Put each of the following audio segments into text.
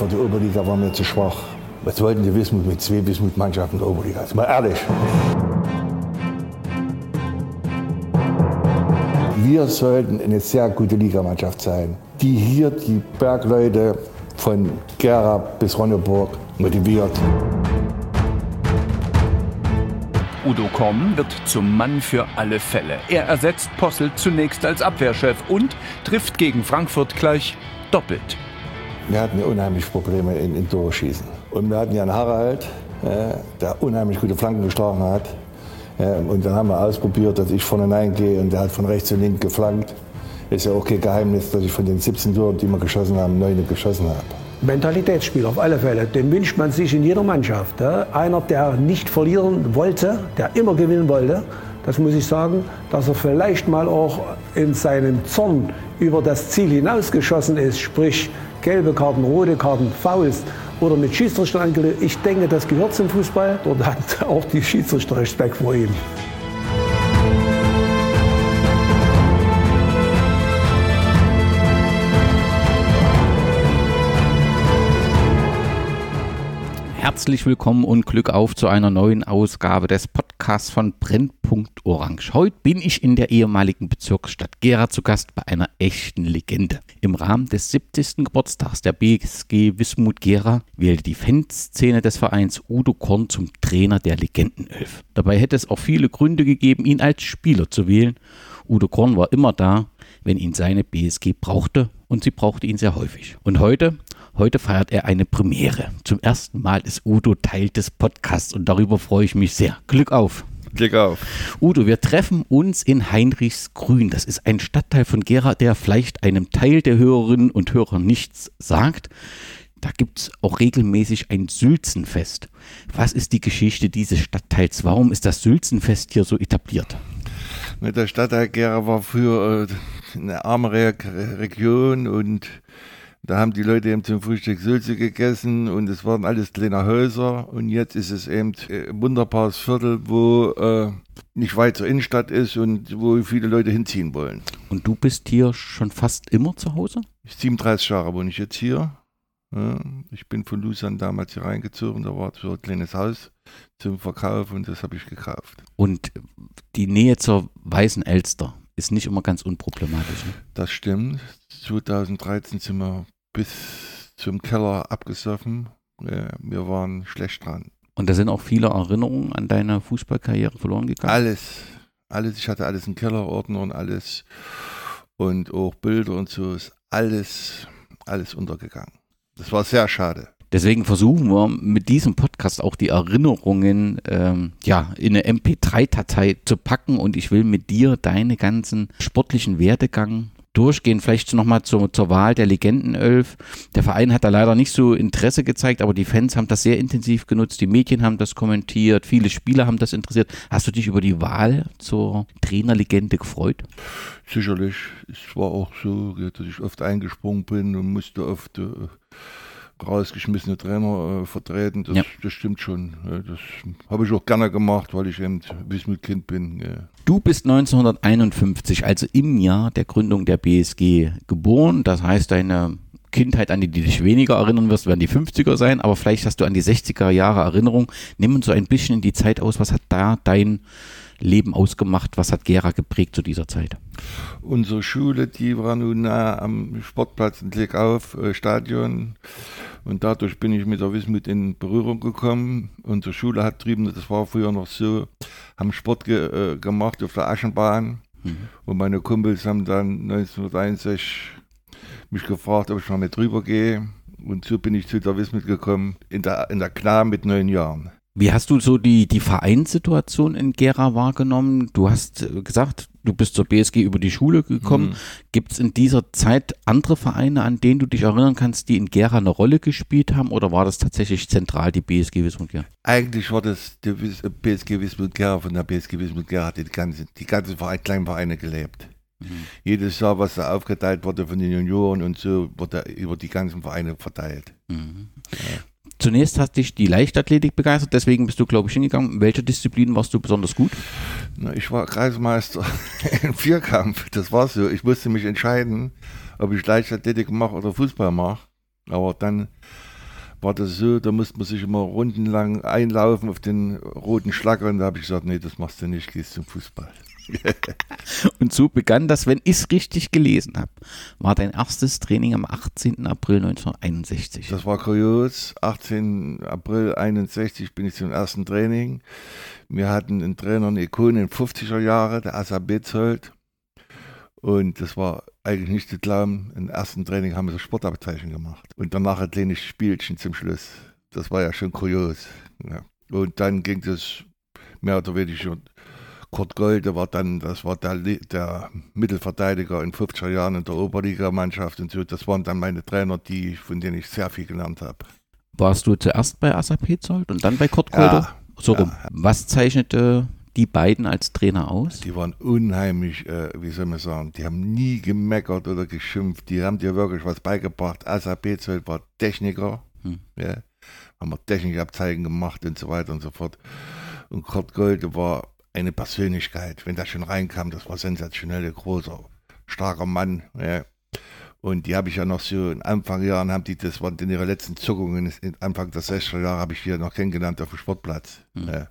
für die Oberliga waren wir zu schwach. Was wollten die Wismut mit zwei Wismut-Mannschaften der Oberliga? Mal ehrlich. Wir sollten eine sehr gute Ligamannschaft sein, die hier die Bergleute von Gera bis Ronneburg motiviert. Udo Komm wird zum Mann für alle Fälle. Er ersetzt Possel zunächst als Abwehrchef und trifft gegen Frankfurt gleich doppelt. Wir hatten ja unheimlich Probleme in, in Torschießen. Und wir hatten ja einen Harald, äh, der unheimlich gute Flanken geschlagen hat. Äh, und dann haben wir ausprobiert, dass ich vorne reingehe und der hat von rechts und links geflankt. Ist ja auch kein Geheimnis, dass ich von den 17 Toren, die wir geschossen haben, neun geschossen habe. Mentalitätsspiel auf alle Fälle. Den wünscht man sich in jeder Mannschaft. Einer, der nicht verlieren wollte, der immer gewinnen wollte. Das muss ich sagen, dass er vielleicht mal auch in seinem Zorn über das Ziel hinausgeschossen ist, sprich gelbe Karten, rote Karten, Fouls oder mit Schiedsrichter angelegt. Ich denke, das gehört zum Fußball. Dort hat auch die Schiedsrichter Respekt vor ihm. Herzlich willkommen und Glück auf zu einer neuen Ausgabe des Podcasts von Brennpunkt Orange. Heute bin ich in der ehemaligen Bezirksstadt Gera zu Gast bei einer echten Legende. Im Rahmen des 70. Geburtstags der BSG Wismut Gera wählte die Fanszene des Vereins Udo Korn zum Trainer der Legendenelf. Dabei hätte es auch viele Gründe gegeben, ihn als Spieler zu wählen. Udo Korn war immer da, wenn ihn seine BSG brauchte und sie brauchte ihn sehr häufig. Und heute Heute feiert er eine Premiere. Zum ersten Mal ist Udo Teil des Podcasts und darüber freue ich mich sehr. Glück auf! Glück auf. Udo, wir treffen uns in Heinrichsgrün. Das ist ein Stadtteil von Gera, der vielleicht einem Teil der Hörerinnen und Hörer nichts sagt. Da gibt es auch regelmäßig ein Sülzenfest. Was ist die Geschichte dieses Stadtteils? Warum ist das Sülzenfest hier so etabliert? Der Stadtteil Gera war früher äh, eine arme Region und da haben die Leute eben zum Frühstück Sülze gegessen und es waren alles kleine Häuser. Und jetzt ist es eben ein wunderbares Viertel, wo äh, nicht weit zur Innenstadt ist und wo viele Leute hinziehen wollen. Und du bist hier schon fast immer zu Hause? 37 Jahre wohne ich jetzt hier. Ja, ich bin von Lusan damals hier reingezogen, da war so ein kleines Haus zum Verkauf und das habe ich gekauft. Und die Nähe zur Weißen Elster ist nicht immer ganz unproblematisch. Ne? Das stimmt. 2013 sind wir bis zum Keller abgesoffen. Wir waren schlecht dran. Und da sind auch viele Erinnerungen an deine Fußballkarriere verloren gegangen? Alles. Alles. Ich hatte alles im Kellerordner und alles. Und auch Bilder und so ist alles, alles untergegangen. Das war sehr schade. Deswegen versuchen wir mit diesem Podcast auch die Erinnerungen ähm, ja, in eine MP3-Datei zu packen und ich will mit dir deine ganzen sportlichen Werdegang durchgehen. Vielleicht nochmal zur, zur Wahl der Legendenelf. Der Verein hat da leider nicht so Interesse gezeigt, aber die Fans haben das sehr intensiv genutzt. Die Medien haben das kommentiert, viele Spieler haben das interessiert. Hast du dich über die Wahl zur Trainerlegende gefreut? Sicherlich. Es war auch so, dass ich oft eingesprungen bin und musste oft äh, rausgeschmissene Trainer äh, vertreten. Das, ja. das, stimmt schon. das habe ich auch gerne gemacht, weil ich eben Wismut-Kind bin. Ja. Du bist 1951, also im Jahr der Gründung der BSG geboren. Das heißt, deine Kindheit, an die du dich weniger erinnern wirst, werden die 50er sein, aber vielleicht hast du an die 60er Jahre Erinnerung. Nimm uns so ein bisschen in die Zeit aus. Was hat da dein Leben ausgemacht? Was hat Gera geprägt zu dieser Zeit? Unsere Schule, die war nun nah am Sportplatz in Klickauf, äh, Stadion. Und dadurch bin ich mit der Wismut in Berührung gekommen. Unsere Schule hat drüben, das war früher noch so, haben Sport ge, äh, gemacht auf der Aschenbahn. Mhm. Und meine Kumpels haben dann 1961 mich gefragt, ob ich mal mit drüber gehe. Und so bin ich zu der Wismut gekommen, in der, in der Kna mit neun Jahren. Wie hast du so die, die Vereinssituation in Gera wahrgenommen? Du hast äh, gesagt, du bist zur BSG über die Schule gekommen. Mhm. Gibt es in dieser Zeit andere Vereine, an denen du dich erinnern kannst, die in Gera eine Rolle gespielt haben? Oder war das tatsächlich zentral die BSG Wismut Gera? Eigentlich war das die BSG Wismut Gera. Von der BSG Wismut Gera hat die ganzen die ganze Verein, kleinen Vereine gelebt. Mhm. Jedes Jahr, was da aufgeteilt wurde von den Junioren und so, wurde über die ganzen Vereine verteilt. Mhm. Ja. Zunächst hat dich die Leichtathletik begeistert, deswegen bist du, glaube ich, hingegangen. In welcher Disziplin warst du besonders gut? Na, ich war Kreismeister im Vierkampf. Das war so. Ich musste mich entscheiden, ob ich Leichtathletik mache oder Fußball mache. Aber dann war das so, da musste man sich immer rundenlang einlaufen auf den roten Schlager und da habe ich gesagt, nee, das machst du nicht, gehst zum Fußball. Und so begann das, wenn ich es richtig gelesen habe, war dein erstes Training am 18. April 1961. Das war kurios. 18. April 61 bin ich zum ersten Training. Wir hatten einen Trainer, eine Ikone in den 50er Jahren, der Asa Betzold. Und das war eigentlich nicht zu glauben. Im ersten Training haben wir das Sportabzeichen gemacht. Und danach ein kleines Spielchen zum Schluss. Das war ja schon kurios. Ja. Und dann ging es mehr oder weniger. Kurt Gold, der war dann, das war der, der Mittelverteidiger in 50er Jahren in der Oberligamannschaft und so. Das waren dann meine Trainer, die, von denen ich sehr viel gelernt habe. Warst du zuerst bei Asa Petzold und dann bei Kurt Gold? Ja, so rum. ja. Was zeichnete die beiden als Trainer aus? Die waren unheimlich, äh, wie soll man sagen, die haben nie gemeckert oder geschimpft. Die haben dir wirklich was beigebracht. Asa Petzold war Techniker. Hm. Ja, haben wir Technikabzeichen gemacht und so weiter und so fort. Und Kurt Gold war eine Persönlichkeit. Wenn der schon reinkam, das war sensationell, ein großer, starker Mann. Ja. Und die habe ich ja noch so in Anfangsjahren, haben die, das waren in ihrer letzten Zuckungen, in Anfang der 60er Jahre habe ich die ja noch kennengelernt auf dem Sportplatz. Mhm. Ja.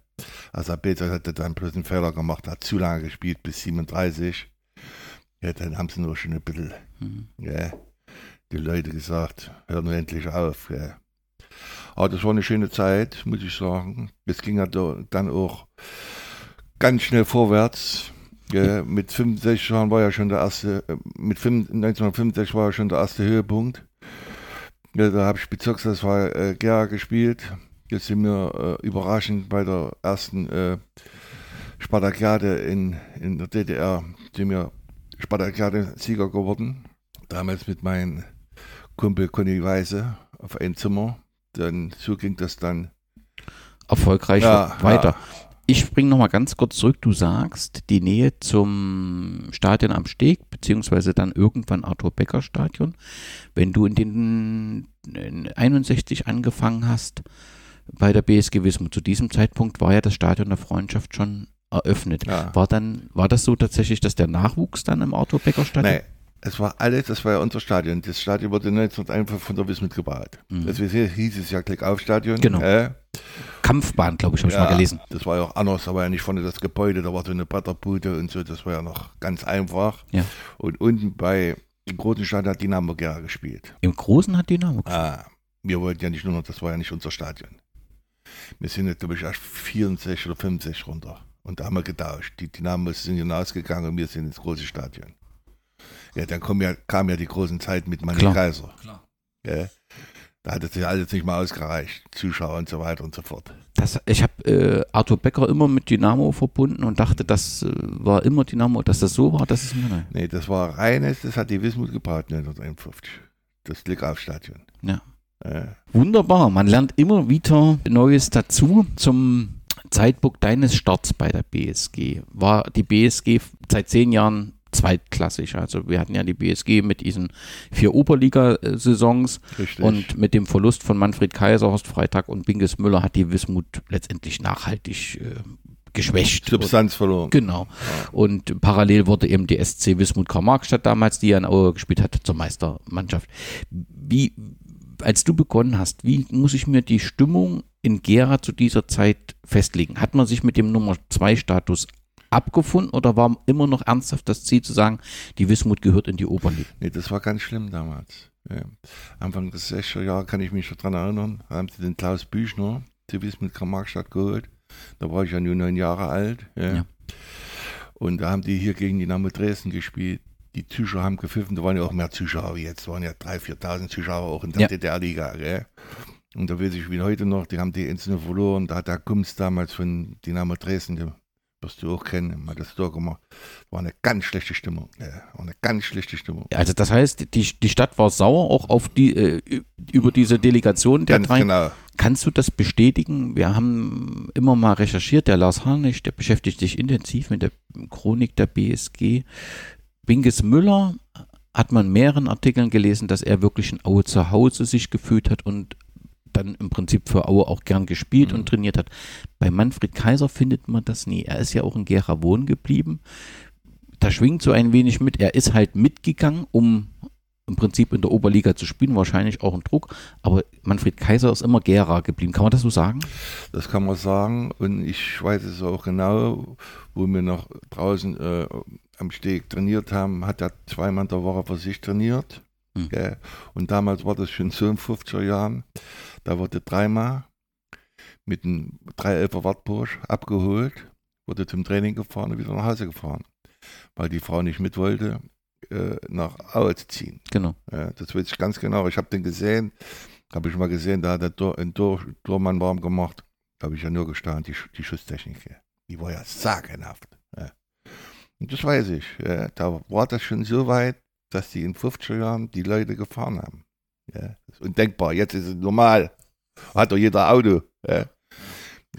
Also Peter hatte dann bloß einen Fehler gemacht, hat zu lange gespielt, bis 37. Ja, dann haben sie nur schon ein bisschen, Mhm. ja, die Leute gesagt, hör nur endlich auf. Ja. Aber das war eine schöne Zeit, muss ich sagen. Es ging ja da, dann auch ganz schnell vorwärts. Ja, mit 65 Jahren war ja schon der erste, äh, mit 5, 1965 war ja schon der erste Höhepunkt. Ja, da habe ich Bezirksleiter äh, Gera gespielt. Jetzt sind wir äh, überraschend bei der ersten äh, Spartakiade in, in der DDR, sind wir Spartakiade-Sieger geworden. Damals mit meinem Kumpel Conny Weise auf ein Zimmer. Dann so ging das dann. Erfolgreich Ja, weiter. ja. Ich springe nochmal ganz kurz zurück. Du sagst, die Nähe zum Stadion am Steg, beziehungsweise dann irgendwann Arthur-Becker-Stadion. Wenn du in den in 61 angefangen hast bei der BSG Wismut, zu diesem Zeitpunkt war ja das Stadion der Freundschaft schon eröffnet. Ja. War dann, war das so tatsächlich, dass der Nachwuchs dann im Arthur-Becker-Stadion? Nein, es war alles, das war ja unser Stadion. Das Stadion wurde 1901 von der Wismut gebaut. Mhm. Deswegen hieß es ja Klick-Auf-Stadion. Genau. Äh, Kampfbahn, glaube ich, habe ich ja, mal gelesen. Das war ja auch anders, da war ja nicht vorne das Gebäude, da war so eine Bretterbude und so, das war ja noch ganz einfach. Ja. Und unten bei dem großen Stadion hat Dynamo Gera gespielt. Im Großen hat Dynamo. Ah, wir wollten ja nicht nur noch, das war ja nicht unser Stadion. Wir sind jetzt, glaube ich, erst 64 oder 65 runter. Und da haben wir getauscht. Die Dynamos sind hinausgegangen und wir sind ins große Stadion. Ja, dann kam ja, kam ja die großen Zeiten mit Manny Klar. Kaiser. Klar. Ja, da hat es ja alles nicht mal ausgereicht. Zuschauer und so weiter und so fort. Das, ich habe äh, Arthur Becker immer mit Dynamo verbunden und dachte, das äh, war immer Dynamo, dass das so war, das ist mir neu. Nee, das war reines, das hat die Wismut gebaut 1951. Das Klick-Auf-Stadion. Ja. Ja. Wunderbar, man lernt immer wieder Neues dazu. Zum Zeitpunkt deines Starts bei der BSG war die BSG seit zehn Jahren zweitklassig. Also wir hatten ja die BSG mit diesen vier Oberliga-Saisons und mit dem Verlust von Manfred Kaiser, Horst Freitag und Binges Müller hat die Wismut letztendlich nachhaltig äh, geschwächt. Substanz verloren. Genau. Und parallel wurde eben die SC Wismut Karl-Marx-Stadt damals, die ja in Aue gespielt hat, zur Meistermannschaft. Wie, als du begonnen hast, wie muss ich mir die Stimmung in Gera zu dieser Zeit festlegen? Hat man sich mit dem Nummer 2 Status abgefunden oder war immer noch ernsthaft das Ziel zu sagen, die Wismut gehört in die Oberliga? Nee, das war ganz schlimm damals. Ja. Anfang des 60er Jahre kann ich mich noch dran erinnern, haben sie den Klaus Büchner, die Wismut Karl-Marx-Stadt geholt. Da war ich ja nur neun Jahre alt. Ja. Ja. Und da haben die hier gegen Dynamo Dresden gespielt. Die Zuschauer haben gepfiffen, da waren ja auch mehr Zuschauer wie jetzt. Da waren ja 3.000, 4.000 Zuschauer auch in der Ja. DDR-Liga. Und da weiß ich wie heute noch, die haben die einzelne verloren. Da hat der Kums damals von Dynamo Dresden, den wirst du auch kennen, mal das Tor gemacht. War eine ganz schlechte Stimmung. Ja, war eine ganz schlechte Stimmung. Also das heißt, die, die Stadt war sauer auch auf die, äh, über diese Delegation der Ganz drei. genau. Kannst du das bestätigen? Wir haben immer mal recherchiert, der Lars Harnisch, der beschäftigt sich intensiv mit der Chronik der BSG. Binges Müller hat man in mehreren Artikeln gelesen, dass er wirklich in Aue zu Hause sich gefühlt hat und dann im Prinzip für Aue auch gern gespielt und trainiert hat. Bei Manfred Kaiser findet man das nie. Er ist ja auch in Gera wohnen geblieben. Da schwingt so ein wenig mit. Er ist halt mitgegangen, um im Prinzip in der Oberliga zu spielen, wahrscheinlich auch ein Druck. Aber Manfred Kaiser ist immer Gera geblieben. Kann man das so sagen? Das kann man sagen. Und ich weiß es auch genau, wo wir noch draußen äh, am Steg trainiert haben, hat er zweimal in der Woche für sich trainiert. Mhm. Und damals war das schon so in 50er Jahren. Da wurde dreimal mit einem 311er Wartbursch abgeholt, wurde zum Training gefahren und wieder nach Hause gefahren. Weil die Frau nicht mit wollte, äh, nach Aue zu ziehen. Genau. Ja, das weiß ich ganz genau. Ich habe den gesehen, habe ich mal gesehen, da hat der Tor, ein Tor, Tormann warm gemacht. Da habe ich ja nur gestanden, die, die Schusstechnik. Die war ja sagenhaft. Ja. Und das weiß ich. Ja. Da war das schon so weit, dass die in 50er Jahren die Leute gefahren haben. Ja. Das ist undenkbar. Jetzt ist es normal. Hat doch jeder Auto. Ja.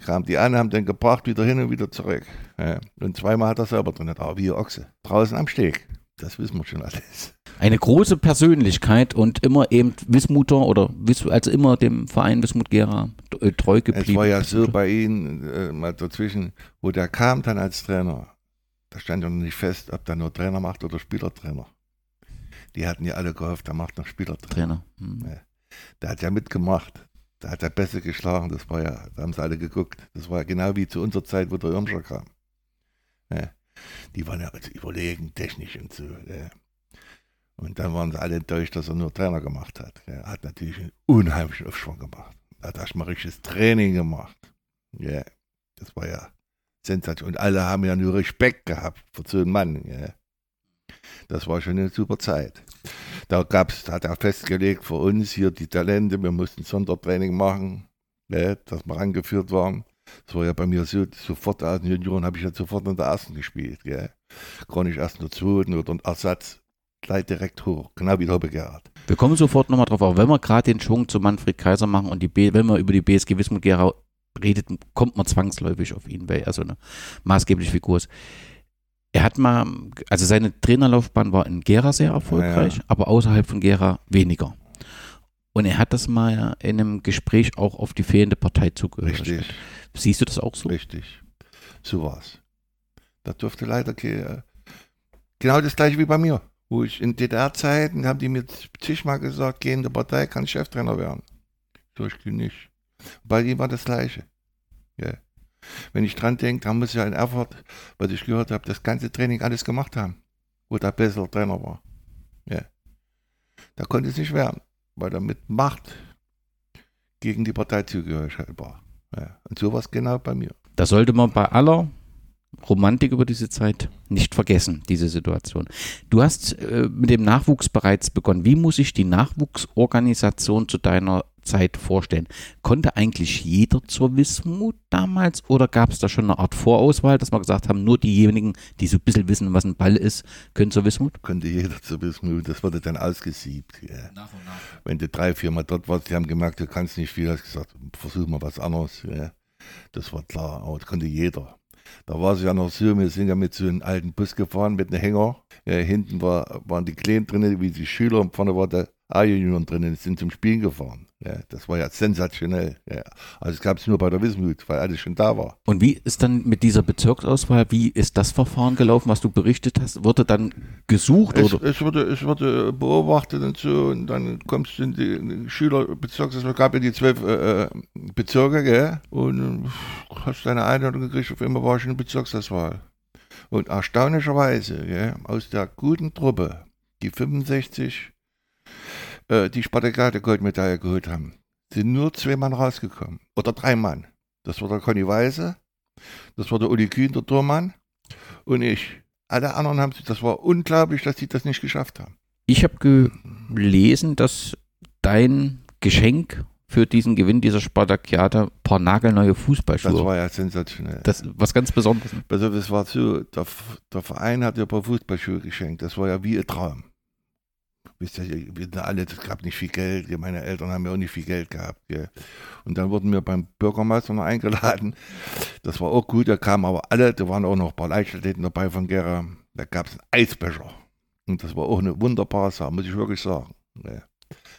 Kam die an, haben den gebracht, wieder hin und wieder zurück. Ja. Und zweimal hat er selber drin, aber wie Ochse. Draußen am Steg. Das wissen wir schon alles. Eine große Persönlichkeit und immer eben Wismuter oder also immer dem Verein Wismut Gera äh, treu geblieben. Es war ja so bei Ihnen, äh, mal dazwischen, wo der kam dann als Trainer, da stand ja noch nicht fest, ob der nur Trainer macht oder Spielertrainer. Die hatten ja alle gehofft, der macht noch Spielertrainer. Hm. Ja. Der hat ja mitgemacht. Da hat er besser geschlagen, das war ja, da haben sie alle geguckt. Das war ja genau wie zu unserer Zeit, wo der Irmscher kam. Ja. Die waren ja also überlegen, technisch und so. Ja. Und dann waren sie alle enttäuscht, dass er nur Trainer gemacht hat. Er hat natürlich einen unheimlichen Aufschwung gemacht. Er hat erstmal richtiges Training gemacht. Ja, das war ja Sensation. Und alle haben ja nur Respekt gehabt vor so einem Mann. Ja. Das war schon eine super Zeit. Da gab's, hat er festgelegt für uns hier die Talente, wir mussten Sondertraining machen, ja, dass wir angeführt waren. Das war ja bei mir so, sofort aus den Junioren habe ich ja sofort in der ersten gespielt. Gell. Gar erst in der zweiten oder ein Ersatz, gleich direkt hoch, genau wie der Gerhard. Wir kommen sofort nochmal drauf, aber wenn wir gerade den Schwung zu Manfred Kaiser machen und die B, wenn wir über die BSG Wismut Gera redet, kommt man zwangsläufig auf ihn, weil er so eine maßgebliche Figur ist. Er hat mal, also seine Trainerlaufbahn war in Gera sehr erfolgreich, ja, ja. aber außerhalb von Gera weniger. Und er hat das mal in einem Gespräch auch auf die fehlende Partei zugehört. Richtig. Siehst du das auch so? Richtig. So war's. Da durfte leider äh, genau das gleiche wie bei mir. Wo ich in DDR-Zeiten haben die mir zigmal gesagt, geh in der Partei, kann Cheftrainer werden. So, ich nicht. Bei ihm war das gleiche. Yeah. Wenn ich dran denke, dann muss ja in Erfurt, was ich gehört habe, das ganze Training alles gemacht haben, wo der bessere Trainer war. Yeah. Da konnte es nicht werden, weil er mit Macht gegen die Parteizugehörigkeit war. Ja, und so war es genau bei mir. Da sollte man bei aller Romantik über diese Zeit nicht vergessen, diese Situation. Du hast äh, mit dem Nachwuchs bereits begonnen. Wie muss ich die Nachwuchsorganisation zu deiner Zeit vorstellen? Konnte eigentlich jeder zur Wismut damals oder gab es da schon eine Art Vorauswahl, dass wir gesagt haben, nur diejenigen, die so ein bisschen wissen, was ein Ball ist, können zur Wismut? Konnte jeder zur Wismut, das wurde dann ausgesiebt. Ja. Nach und nach. Wenn du drei, vier Mal dort warst, die haben gemerkt, du kannst nicht viel, hast gesagt, versuch mal was anderes. Ja. Das war klar, aber das konnte jeder. Da war es ja noch so, wir sind ja mit so einem alten Bus gefahren, mit einem Hänger. Ja, hinten war, waren die Kleinen drin, wie die Schüler, und vorne war der A-Junioren drin, die sind zum Spielen gefahren. Ja, das war ja sensationell. Ja. Also es gab es nur bei der Wismut, weil alles schon da war. Und wie ist dann mit dieser Bezirksauswahl, wie ist das Verfahren gelaufen, was du berichtet hast? Wurde dann gesucht? Es, oder? es, wurde, es wurde beobachtet und so und dann kommst du in die Schülerbezirksauswahl, gab ja die zwölf äh, äh Bezirke, gell? und hast deine Einladung gekriegt, auf einmal war ich in der Bezirksauswahl. Und erstaunlicherweise, gell, aus der guten Truppe, die 65 äh, die Spartakade Goldmedaille geholt haben, sind nur zwei Mann rausgekommen. Oder drei Mann. Das war der Conny Weise, das war der Uli Kühn, der Tormann und ich. Alle anderen haben sich, das war unglaublich, dass sie das nicht geschafft haben. Ich habe gelesen, dass dein Geschenk für diesen Gewinn dieser Spartakiade ein paar nagelneue Fußballschuhe. Das war ja sensationell. Das was ganz Besonderes. Also das war so, der, der Verein hat ja ein paar Fußballschuhe geschenkt. Das war ja wie ein Traum wisst ihr, wir sind alle, es gab nicht viel Geld, meine Eltern haben ja auch nicht viel Geld gehabt. Gell. Und dann wurden wir beim Bürgermeister noch eingeladen. Das war auch gut, da kamen aber alle, da waren auch noch ein paar Leichtathleten dabei von Gera. Da gab es einen Eisbecher. Und das war auch eine wunderbare Sache, muss ich wirklich sagen. Ja.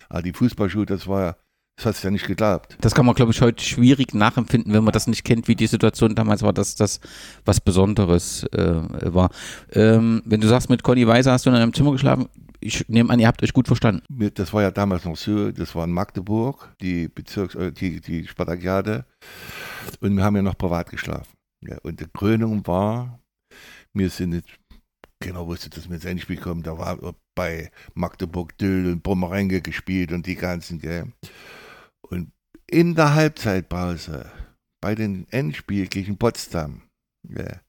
Aber die Fußballschuhe, das war ja, das hast du ja nicht geglaubt. Das kann man, glaube ich, heute schwierig nachempfinden, wenn man das nicht kennt, wie die Situation damals war, dass das was Besonderes äh, war. Ähm, wenn du sagst, mit Conny Weiser hast du in einem Zimmer geschlafen, ich nehme an, ihr habt euch gut verstanden. Das war ja damals noch so, das war in Magdeburg, die Bezirks, äh, die, die Spartakiade. Und wir haben ja noch privat geschlafen. Ja, und die Krönung war, wir sind nicht, genau wusste, dass wir ins Endspiel kommen, da war bei Magdeburg Döll und Brummerenge gespielt und die ganzen, gell. Und in der Halbzeitpause, bei dem Endspiel gegen Potsdam, gell,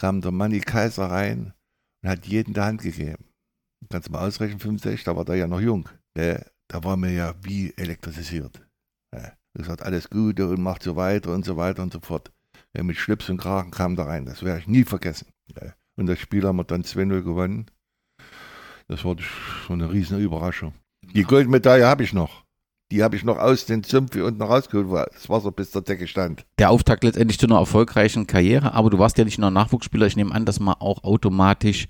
kam der Manni Kaiser rein und hat jeden die Hand gegeben. Kannst du mal ausrechnen, 65, da war der ja noch jung. Gell. Da war mir ja wie elektrisiert. Ja. Gesagt, alles Gute und macht so weiter und so weiter und so fort. Ja, mit Schlips und Kragen kam da rein. Das werde ich nie vergessen. Ja. Und das Spiel haben wir dann 2-0 gewonnen. Das war schon eine riesen Überraschung. Die Goldmedaille habe ich noch. Die habe ich noch aus den Sümpfen unten rausgeholt, wo das Wasser bis zur Decke stand. Der Auftakt letztendlich zu einer erfolgreichen Karriere, aber du warst ja nicht nur Nachwuchsspieler. Ich nehme an, dass man auch automatisch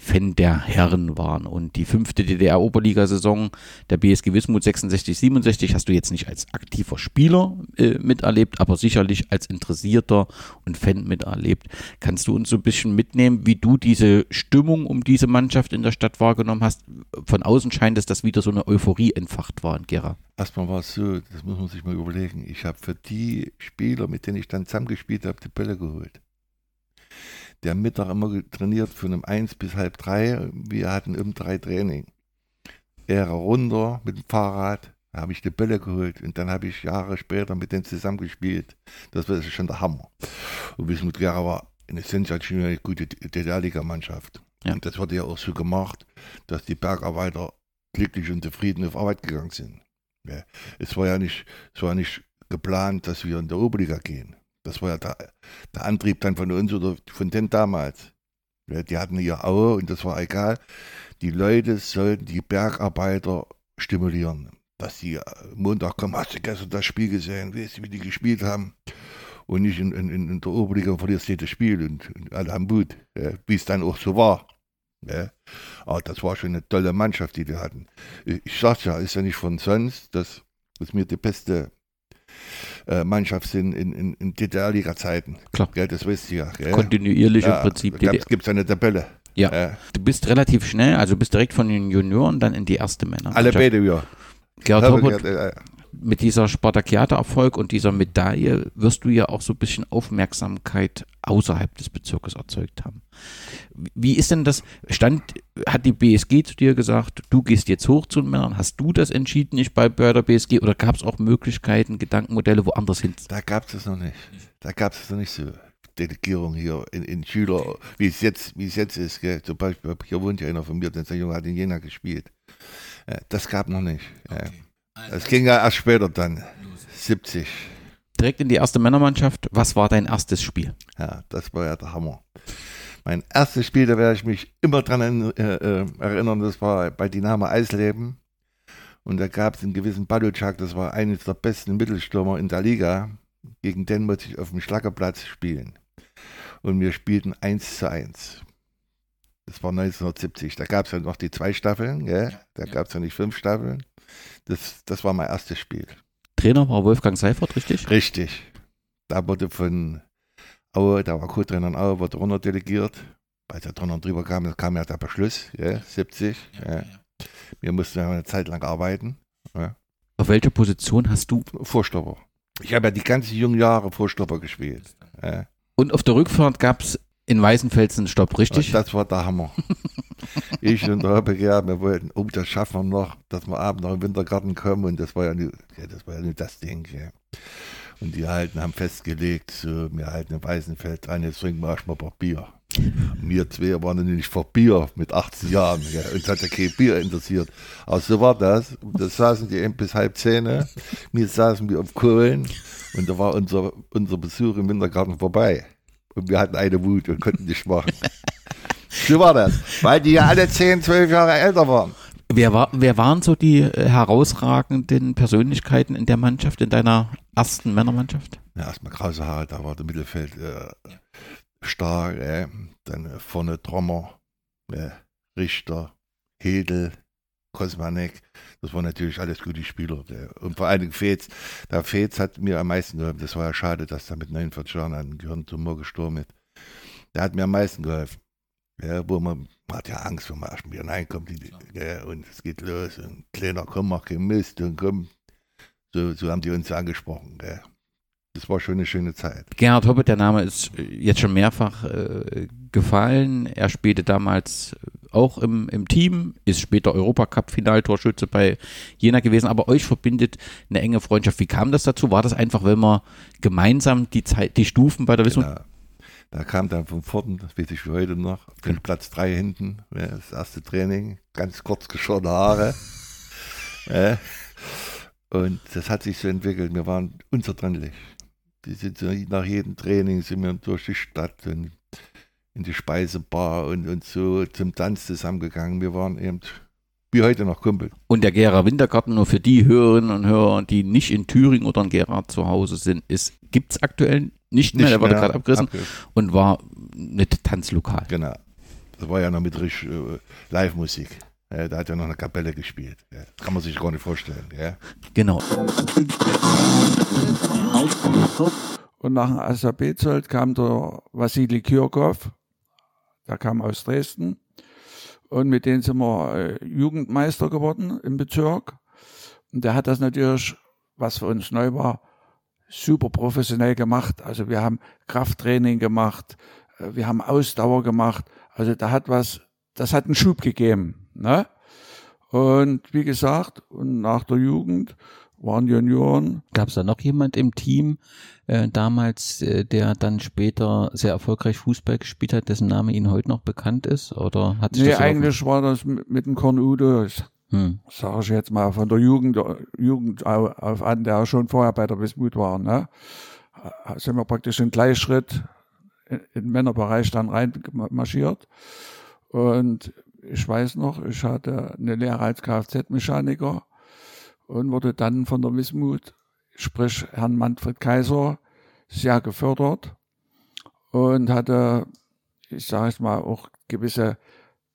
Fan der Herren waren. Und die fünfte DDR-Oberligasaison der BSG Wismut 66, 67 hast du jetzt nicht als aktiver Spieler äh, miterlebt, aber sicherlich als Interessierter und Fan miterlebt. Kannst du uns so ein bisschen mitnehmen, wie du diese Stimmung um diese Mannschaft in der Stadt wahrgenommen hast? Von außen scheint es, dass wieder so eine Euphorie entfacht war in Gera. Erstmal war es so, das muss man sich mal überlegen. Ich habe für die Spieler, mit denen ich dann zusammengespielt habe, die Bälle geholt der Mittag immer trainiert von um eins bis halb drei. Wir hatten um drei Training. Er runter mit dem Fahrrad, da habe ich die Bälle geholt und dann habe ich Jahre später mit denen zusammengespielt. Das war schon der Hammer. Und Wismut Gera war eine sensationell gute DDR-Liga-Mannschaft. Ja. Und das wurde ja auch so gemacht, dass die Bergarbeiter glücklich und zufrieden auf Arbeit gegangen sind. Ja. Es war ja nicht, es war nicht geplant, dass wir in der Oberliga gehen. Das war ja der, der Antrieb dann von uns oder von denen damals. Ja, die hatten ihr Aue und das war egal. Die Leute sollten die Bergarbeiter stimulieren. Dass die äh, Montag kommen, hast du gestern das Spiel gesehen, weißt du, wie die gespielt haben? Und nicht in, in, in der Oberliga verlierst du das Spiel und, und alle haben Mut, ja, wie es dann auch so war. Ja. Aber das war schon eine tolle Mannschaft, die die hatten. Ich sag's ja, ist ja nicht von sonst, dass, dass mir die beste äh, Mannschaft sind in, in, in DDR-Liga-Zeiten. Klar. Gell, das wisst ihr ja. Kontinuierlich ja, im Prinzip. Da gibt es eine Tabelle. Ja. Äh. Du bist relativ schnell, also bist direkt von den Junioren dann in die erste Männer. Alle beide, ja. Gerhard Hoppert, mit dieser Spartakiade-Erfolg und dieser Medaille wirst du ja auch so ein bisschen Aufmerksamkeit außerhalb des Bezirkes erzeugt haben. Wie ist denn das? Stand, hat die BSG zu dir gesagt, du gehst jetzt hoch zu den Männern? Hast du das entschieden, nicht bei, bei der BSG? Oder gab es auch Möglichkeiten, Gedankenmodelle woanders hin? Da gab es es noch nicht. Da gab es noch nicht so. Delegierung hier in, in Schüler, wie es jetzt, wie es jetzt ist. Gell? Zum Beispiel, hier wohnt ja einer von mir, der Junge hat in Jena gespielt. Äh, das gab noch nicht. Okay. Das ging ja erst später dann. 70. Direkt in die erste Männermannschaft. Was war dein erstes Spiel? Ja, das war ja der Hammer. Mein erstes Spiel, da werde ich mich immer dran äh, äh, erinnern, das war bei Dynamo Eisleben. Und da gab es einen gewissen Baluchak, das war eines der besten Mittelstürmer in der Liga. Gegen den musste ich auf dem Schlackerplatz spielen. Und wir spielten 1 zu 1. Das war 1970. Da gab es ja noch die zwei Staffeln, gell? da gab es ja nicht fünf Staffeln. Das, das war mein erstes Spiel. Trainer war Wolfgang Seifert, richtig? Richtig. Da wurde von Aue, da war Co-Trainer in Aue, wurde runter delegiert. Als er drunter drüber kam, kam ja der Beschluss, ja, 70. Ja, ja. Wir mussten ja eine Zeit lang arbeiten. Ja. Auf welcher Position hast du? Vorstopper. Ich habe ja die ganzen jungen Jahre Vorstopper gespielt. Ja. Und auf der Rückfahrt gab es in Weißenfelsen Stopp, richtig? Das war der Hammer. ich und der Hoppe, ja, wir wollten, oh, das schaffen wir noch, dass wir abends noch im Wintergarten kommen und das war ja nur, ja, das, war ja nur das Ding. Ja. Und die Halten haben festgelegt, so, wir halten im Weißenfeld dran, jetzt trinken wir erstmal ein paar Bier. Wir zwei waren nämlich vor Bier mit 18 Jahren. Ja. Uns hat ja kein Bier interessiert. Aber so war das. Da saßen die eben bis halb zehn. Wir saßen wir auf Kohlen und da war unser, unser Besuch im Wintergarten vorbei. Und wir hatten eine Wut und konnten nicht machen. so war das. Weil die ja alle 10, 12 Jahre älter waren. Wer, war, wer waren so die äh, herausragenden Persönlichkeiten in der Mannschaft, in deiner ersten Männermannschaft? Ja, erstmal Krause Haare, da war der Mittelfeld äh, stark, äh, dann vorne Trommer, äh, Richter, Hedel, Kosmanek, das waren natürlich alles gute Spieler. Und vor allen Dingen Fetz. Der Fetz hat mir am meisten geholfen. Das war ja schade, dass er mit 49 Jahren an Gehirntumor gestorben ist. Der hat mir am meisten geholfen. Ja, wo man, man hat ja Angst, wenn man erst wieder reinkommt die, ja, und es geht los und kleiner, komm, mach keinen Mist und komm. So, so haben die uns angesprochen. Ja. Das war schon eine schöne Zeit. Gerhard Hoppe, der Name ist äh, jetzt schon mehrfach äh, gefallen. Er spielte damals auch im, im Team, ist später Europacup-Finaltorschütze bei Jena gewesen, aber euch verbindet eine enge Freundschaft. Wie kam das dazu? War das einfach, wenn man gemeinsam die Zeit, die Stufen bei der Wissung? Genau. Da kam dann von vorn, das weiß ich heute noch, den Platz 3 hinten, das erste Training, ganz kurz geschorene Haare. Und das hat sich so entwickelt. Wir waren unzertrennlich. Die sind nach jedem Training sind wir durch die Stadt und in die Speisebar und, und so zum Tanz zusammengegangen. Wir waren eben wie heute noch Kumpel. Und der Gera Wintergarten, nur für die Hörerinnen und Hörer, die nicht in Thüringen oder in Gera zu Hause sind, gibt es aktuell nicht mehr, nicht der wurde gerade abgerissen, abgerissen, und war mit Tanzlokal. Genau. Das war ja noch mit richtig äh, Live-Musik. Ja, da hat ja noch eine Kapelle gespielt. Ja, kann man sich gar nicht vorstellen. Ja. Genau. Und nach dem Asabetzold kam der Wassili Kirkow, der kam aus Dresden. Und mit denen sind wir äh, Jugendmeister geworden im Bezirk. Und der hat das natürlich, was für uns neu war, super professionell gemacht. Also wir haben Krafttraining gemacht, äh, wir haben Ausdauer gemacht. Also da hat was, das hat einen Schub gegeben. Ne? Und wie gesagt, und nach der Jugend waren Junioren. Gab es da noch jemand im Team äh, damals, äh, der dann später sehr erfolgreich Fußball gespielt hat, dessen Name Ihnen heute noch bekannt ist? Oder hat sich nee, das eigentlich war das mit, mit dem Kornude, hm. sage ich jetzt mal, von der Jugend, Jugend auf, auf an, der schon vorher bei der Wismut war. Ne? Sind wir praktisch in Gleichschritt in, in den Männerbereich dann reinmarschiert. Und ich weiß noch, ich hatte eine Lehre als Kfz-Mechaniker und wurde dann von der Wismut, sprich Herrn Manfred Kaiser, sehr gefördert und hatte, ich sage es mal, auch gewisse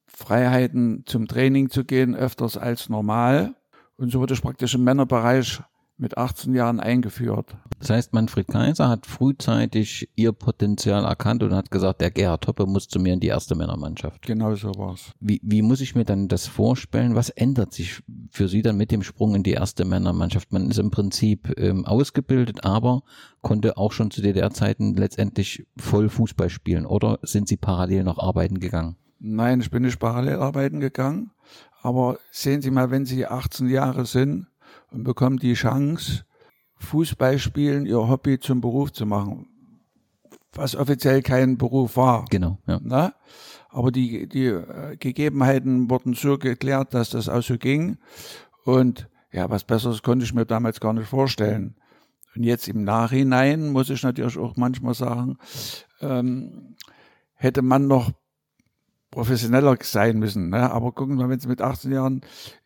Freiheiten zum Training zu gehen, öfters als normal. Und so wurde ich praktisch im Männerbereich mit 18 Jahren eingeführt. Das heißt, Manfred Kaiser hat frühzeitig ihr Potenzial erkannt und hat gesagt, der Gerhard Toppe muss zu mir in die erste Männermannschaft. Genau so war's. Wie, wie muss ich mir dann das vorstellen? Was ändert sich für Sie dann mit dem Sprung in die erste Männermannschaft? Man ist im Prinzip ähm, ausgebildet, aber konnte auch schon zu DDR-Zeiten letztendlich voll Fußball spielen oder sind Sie parallel noch arbeiten gegangen? Nein, ich bin nicht parallel arbeiten gegangen. Aber sehen Sie mal, wenn Sie 18 Jahre sind, und bekommen die Chance, Fußball spielen, ihr Hobby zum Beruf zu machen. Was offiziell kein Beruf war. Genau, ja. Na? Aber die, die äh, Gegebenheiten wurden so geklärt, dass das auch so ging. Und ja, was Besseres konnte ich mir damals gar nicht vorstellen. Und jetzt im Nachhinein muss ich natürlich auch manchmal sagen, ähm, hätte man noch professioneller sein müssen. Ne? Aber gucken wir, wenn Sie mit 18 Jahren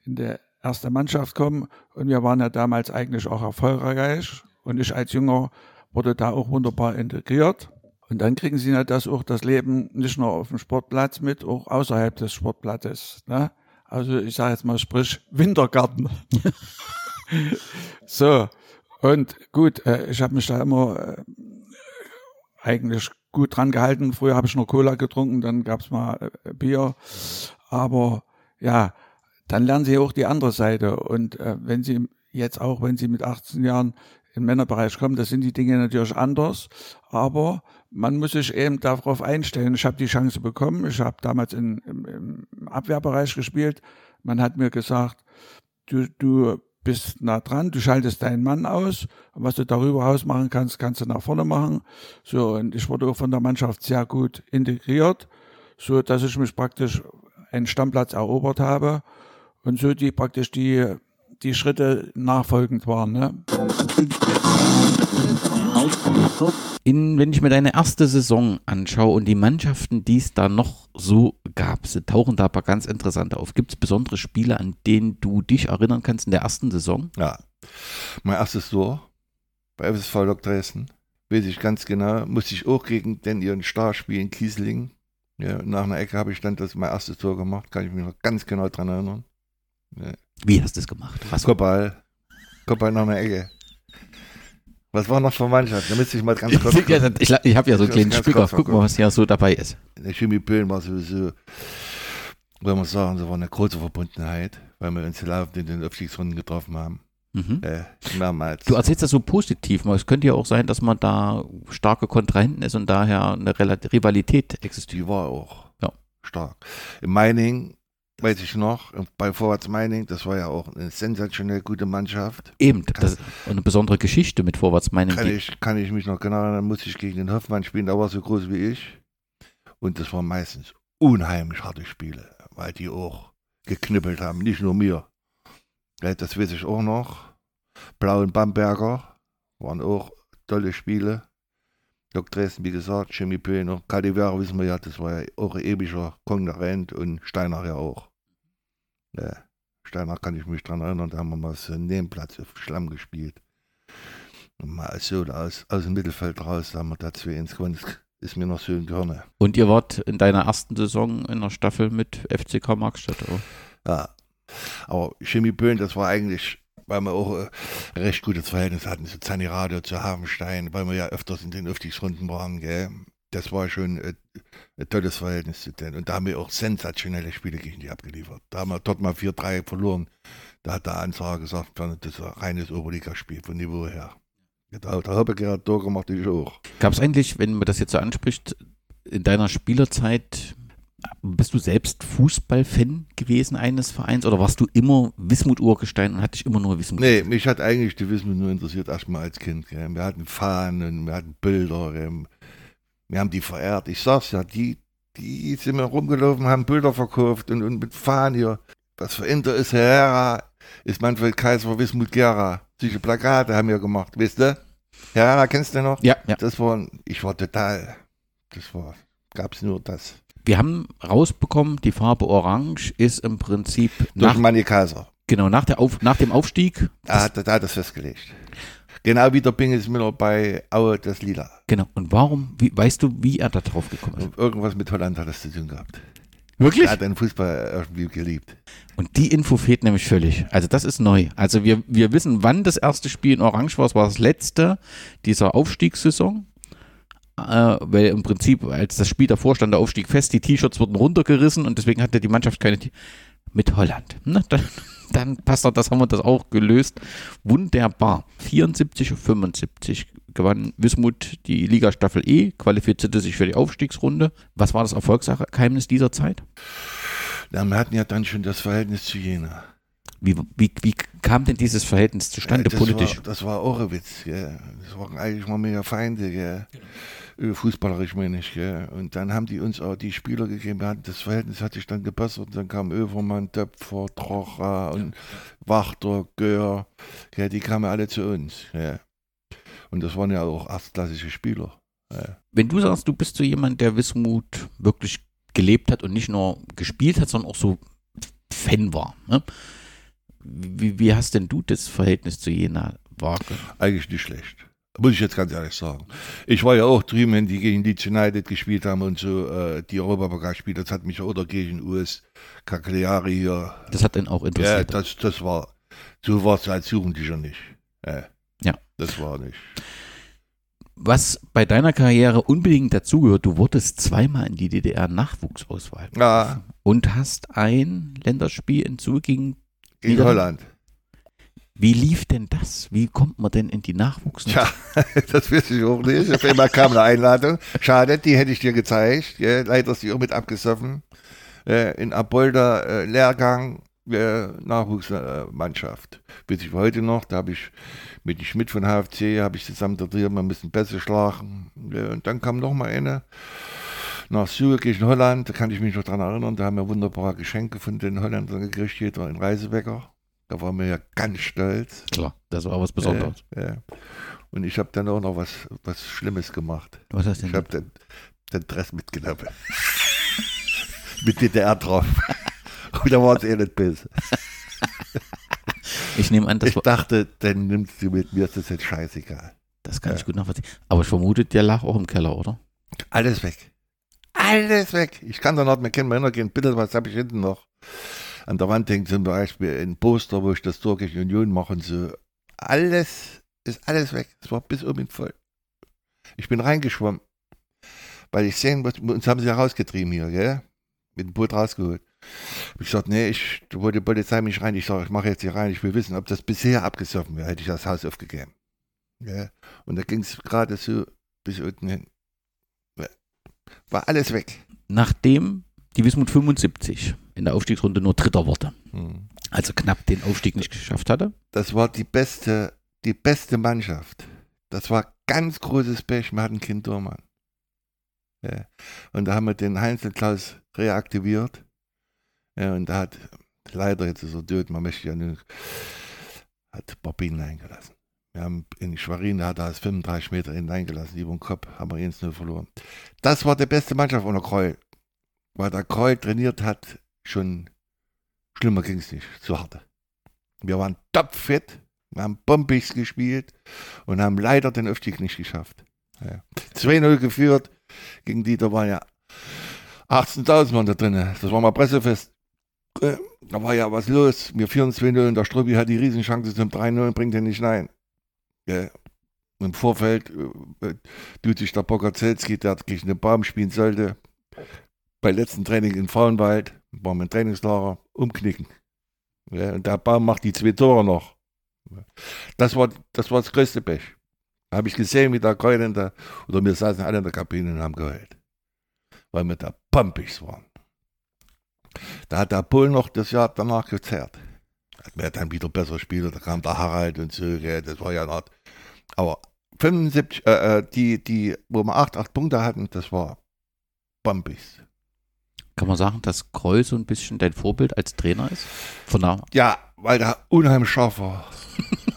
in der erste Mannschaft kommen. Und wir waren ja damals eigentlich auch erfolgreich. Und ich als Jünger wurde da auch wunderbar integriert. Und dann kriegen sie ja das auch das Leben nicht nur auf dem Sportplatz mit, auch außerhalb des Sportplatzes. Ne? Also ich sage jetzt mal sprich Wintergarten. so, und gut, äh, ich habe mich da immer äh, eigentlich gut dran gehalten. Früher habe ich nur Cola getrunken, dann gab's mal äh, Bier. Aber ja, dann lernen sie auch die andere Seite. Und äh, wenn sie jetzt auch, wenn sie mit 18 Jahren im Männerbereich kommen, da sind die Dinge natürlich anders. Aber man muss sich eben darauf einstellen. Ich habe die Chance bekommen. Ich habe damals in, im, im Abwehrbereich gespielt. Man hat mir gesagt, du, du bist nah dran, du schaltest deinen Mann aus und was du darüber aus machen kannst, kannst du nach vorne machen. So, und ich wurde auch von der Mannschaft sehr gut integriert, so dass ich mich praktisch einen Stammplatz erobert habe und so die praktisch die, die Schritte nachfolgend waren. Ne? In, wenn ich mir deine erste Saison anschaue und die Mannschaften, die es da noch so gab, sie tauchen da aber ganz interessant auf. Gibt es besondere Spiele, an denen du dich erinnern kannst in der ersten Saison? Ja, mein erstes Tor bei FSV Lok Dresden, weiß ich ganz genau, musste ich auch gegen den ihren Star spielen, Kiesling. Ja, nach einer Ecke habe ich dann das mein erstes Tor gemacht, kann ich mich noch ganz genau daran erinnern. Wie hast du es gemacht? Was? Kopfball. Kopfball nach einer Ecke. Was war noch für Mannschaft? Da müsste ich mal ganz kurz. Ja, ich ich habe ja so einen Ich kleinen Spicker. kurz Guck mal, was hier so dabei ist. Der Chemie Böhn war sowieso, wollen wir sagen, so war eine große Verbundenheit, weil wir uns laufend in den Aufstiegsrunden getroffen haben. Mhm. Äh, mehrmals. Du erzählst das so positiv, aber es könnte ja auch sein, dass man da starke Kontrahenten ist und daher eine Rivalität existiert. Die war auch Ja. stark. In Meining, weiß ich noch, bei Vorwärts Meining, das war ja auch eine sensationell gute Mannschaft. Eben, das ist eine besondere Geschichte mit Vorwärts meinen. Kann ich, kann ich mich noch genau erinnern, musste ich gegen den Hoffmann spielen, der war so groß wie ich. Und das waren meistens unheimlich harte Spiele, weil die auch geknüppelt haben, nicht nur mir. Das weiß ich auch noch. Blau und Bamberger waren auch tolle Spiele. Lok Dresden, wie gesagt, Chemie Pöhner, Cadivera wissen wir ja, das war ja auch ein ewiger Konkurrent und Steiner ja auch. Ja, Steiner kann ich mich dran erinnern, da haben wir mal so einen Nebenplatz auf Schlamm gespielt. Und mal so aus, aus dem Mittelfeld raus, da haben wir da 2-1 gewonnen. Das ist mir noch so im Gehirn. Und ihr wart in deiner ersten Saison in der Staffel mit FCK Markstadt. Oder? Ja. Aber Chemie Böhn, das war eigentlich, weil wir auch äh, ein recht gutes Verhältnis hatten zu Zanni Radio, zu Havenstein, weil wir ja öfters in den Aufstiegsrunden waren, gell. Das war schon äh, ein tolles Verhältnis zu denen. Und da haben wir auch sensationelle Spiele gegen die abgeliefert. Da haben wir dort mal 4-3 verloren. Da hat der Ansage gesagt, das ist ein reines Oberligaspiel von Niveau her. Da, da habe ich gerade Tor gemacht, ich auch. Gab es eigentlich, wenn man das jetzt so anspricht, in deiner Spielerzeit, bist du selbst Fußballfan gewesen eines Vereins oder warst du immer Wismut Urgestein und hattest immer nur Wismut? Nee, mich hat eigentlich die Wismut nur interessiert, erstmal als Kind. Gell. Wir hatten Fahnen, wir hatten Bilder, gell. Wir haben die verehrt. Ich sag's ja, die, die sind mir rumgelaufen, haben Bilder verkauft und, und mit Fahnen hier. Was für Inter ist Herrera, ist Manfred Kaiser, Wismut Gera. Solche Plakate haben wir gemacht, weißt du? Herrera, kennst du noch? Ja, ja. Das war, ich war total, das war, gab's nur das. Wir haben rausbekommen, die Farbe Orange ist im Prinzip Durch nach, Manni Kaiser. genau, nach, der Auf, nach dem Aufstieg. Da hat, da hat das festgelegt. Genau wie der Pingelsmüller bei Aue das Lila. Genau. Und warum, wie, weißt du, wie er da drauf gekommen ist? Irgendwas mit Holland hat das zu tun gehabt. Wirklich? Er hat den Fußball irgendwie geliebt. Und die Info fehlt nämlich völlig. Also das ist neu. Also wir, wir wissen, wann das erste Spiel in Orange war. Es war das letzte dieser Aufstiegssaison. Äh, weil im Prinzip, als das Spiel davor stand, der Aufstieg fest, die T-Shirts wurden runtergerissen und deswegen hatte die Mannschaft keine T mit Holland. Na, dann, dann passt doch, das haben wir das auch gelöst. Wunderbar. 74 und 75 gewann Wismut die Ligastaffel E, qualifizierte sich für die Aufstiegsrunde. Was war das Erfolgsgeheimnis dieser Zeit? Ja, wir hatten ja dann schon das Verhältnis zu Jena. Wie, wie, wie kam denn dieses Verhältnis zustande Äh, das politisch? War, das war auch ein Witz. Gell. Das waren eigentlich mal mehr Feinde, gell. Äh, fußballerisch meine ich. Gell. Und dann haben die uns auch die Spieler gegeben. Das Verhältnis hat sich dann gebessert. Und dann kam Övermann, Töpfer, Trocher und Wachter, Gör. Gell. Die kamen alle zu uns. Gell. Und das waren ja auch erstklassige Spieler. Wenn du sagst, du bist so jemand, der Wismut wirklich gelebt hat und nicht nur gespielt hat, sondern auch so Fan war. Ne? Wie, wie hast denn du das Verhältnis zu Jena wahrgenommen? Eigentlich nicht schlecht. Muss ich jetzt ganz ehrlich sagen. Ich war ja auch drüben, wenn die gegen Leeds United gespielt haben und so, äh, die Europapokal gespielt, das hat mich oder gegen US Cagliari hier. Das hat ihn auch Ja, interessiert. das, das war, so war es als Jugendlicher nicht. Ja. Ja. Das war nicht. Was bei deiner Karriere unbedingt dazugehört, du wurdest zweimal in die DDR-Nachwuchsauswahl Ja, und hast ein Länderspiel in Zug gegen. Nieder- Holland. Wie lief denn das? Wie kommt man denn in die Nachwuchs? Tja, das weiß ich auch nicht. Auf einmal kam eine Einladung. Schade, die hätte ich dir gezeigt. Ja, leider ist die auch mit abgesoffen. Äh, in Apolda äh, Lehrgang äh, Nachwuchsmannschaft. Weiß ich heute noch, da habe ich mit dem Schmidt von HFC, habe ich zusammen trainiert, wir müssen Pässe schlagen. Ja, und dann kam noch mal eine nach Zürich gegen Holland, da kann ich mich noch dran erinnern, da haben wir wunderbare Geschenke von den Holländern gekriegt, jeder ein Reisebäcker. Da waren wir ja ganz stolz. Klar, das war was Besonderes. Ja, ja. Und ich habe dann auch noch was, was Schlimmes gemacht. Was hast du Ich denn? habe den, den Dress mitgenommen. Mit DDR drauf. Und da war es eh nicht böse. Ich nehme an, das, Ich dachte, dann nimmst du mit mir, ist das jetzt scheißegal. das kann ich gut nachvollziehen. Aber ich vermute, der lag auch im Keller, oder? Alles weg. Alles weg. Ich kann da noch, wir können mal hintergehen, bitte, was habe ich hinten noch? An der Wand hängt zum Beispiel ein Poster, wo ich das gegen Union mache und so. Alles ist alles weg. Es war bis oben voll. Ich bin reingeschwommen, weil ich sehen wollte, uns haben sie ja rausgetrieben hier, gell? Mit dem Boot rausgeholt. Ich gesagt, nee, ich wollte Polizei mich rein. Ich sage, ich mache jetzt hier rein. Ich will wissen, ob das bisher abgesoffen wäre, hätte ich das Haus aufgegeben. Ja? Und da ging es gerade so bis unten hin. War alles weg. Nachdem die Wismut 75 in der Aufstiegsrunde nur Dritter wurde, Hm. also knapp den Aufstieg nicht geschafft hatte, Das war die beste, die beste Mannschaft. Das war ganz großes Pech. Wir hatten keinen Tormann. Ja. Und da haben wir den Heinzel Klaus reaktiviert. Ja, und da hat leider jetzt ist er tot, man möchte ja nur, hat Bobin eingelassen. Wir haben in Schwerin, da hat er aus 35 Meter hineingelassen, über den Kopf, haben wir 1 nur verloren. Das war die beste Mannschaft unter Kreul. Weil der Kreul trainiert hat, schon schlimmer ging es nicht, zu hart. Wir waren topfit, wir haben Bombigs gespielt und haben leider den Aufstieg nicht geschafft. Ja. 2-0 geführt gegen die, da waren ja 18.000 Mann da drin. Das war mal Pressefest. Äh, Da war ja was los. Wir führen 2-0 und der Struppi hat die Riesenchance zum 3-0 und bringt den nicht rein. Ja. Im Vorfeld äh, tut sich der Bogazelski, der gegen den Baum spielen sollte, bei letzten Training in Frauenwald, war mein Trainingslager, umknicken. Ja, und der Baum macht die zwei Tore noch. Das war das, war das größte Pech. Da habe ich gesehen, wie der Keul in der, oder wir saßen alle in der Kabine und haben geheult. Weil wir da pumpig waren. Da hat der Pohl noch das Jahr danach gezerrt. Hat mir dann wieder besser gespielt, da kam der Harald und so, gell, das war ja eine. Aber 75, äh, äh, die, die, wo wir 8, 8 Punkte hatten, das war pumpig. Kann man sagen, dass Kroll so ein bisschen dein Vorbild als Trainer ist? Von der Ja, weil der unheimlich scharf war.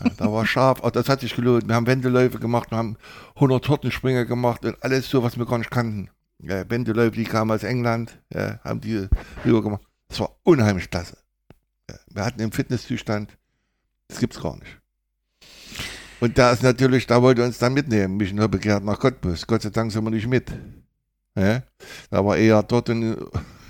Ja, da war scharf, oh, das hat sich gelohnt. Wir haben Wendeläufe gemacht, wir haben 100 Tortenspringer gemacht und alles so, was wir gar nicht kannten. Ja, Wendeläufe, die kamen aus England, ja, haben die rüber gemacht. Das war unheimlich klasse. Ja, wir hatten im Fitnesszustand, das gibt's gar nicht. Und da ist natürlich, da wollte uns dann mitnehmen. Mich nur begehrt nach Cottbus. Gott sei Dank sind wir nicht mit. Ja, da war eher dort und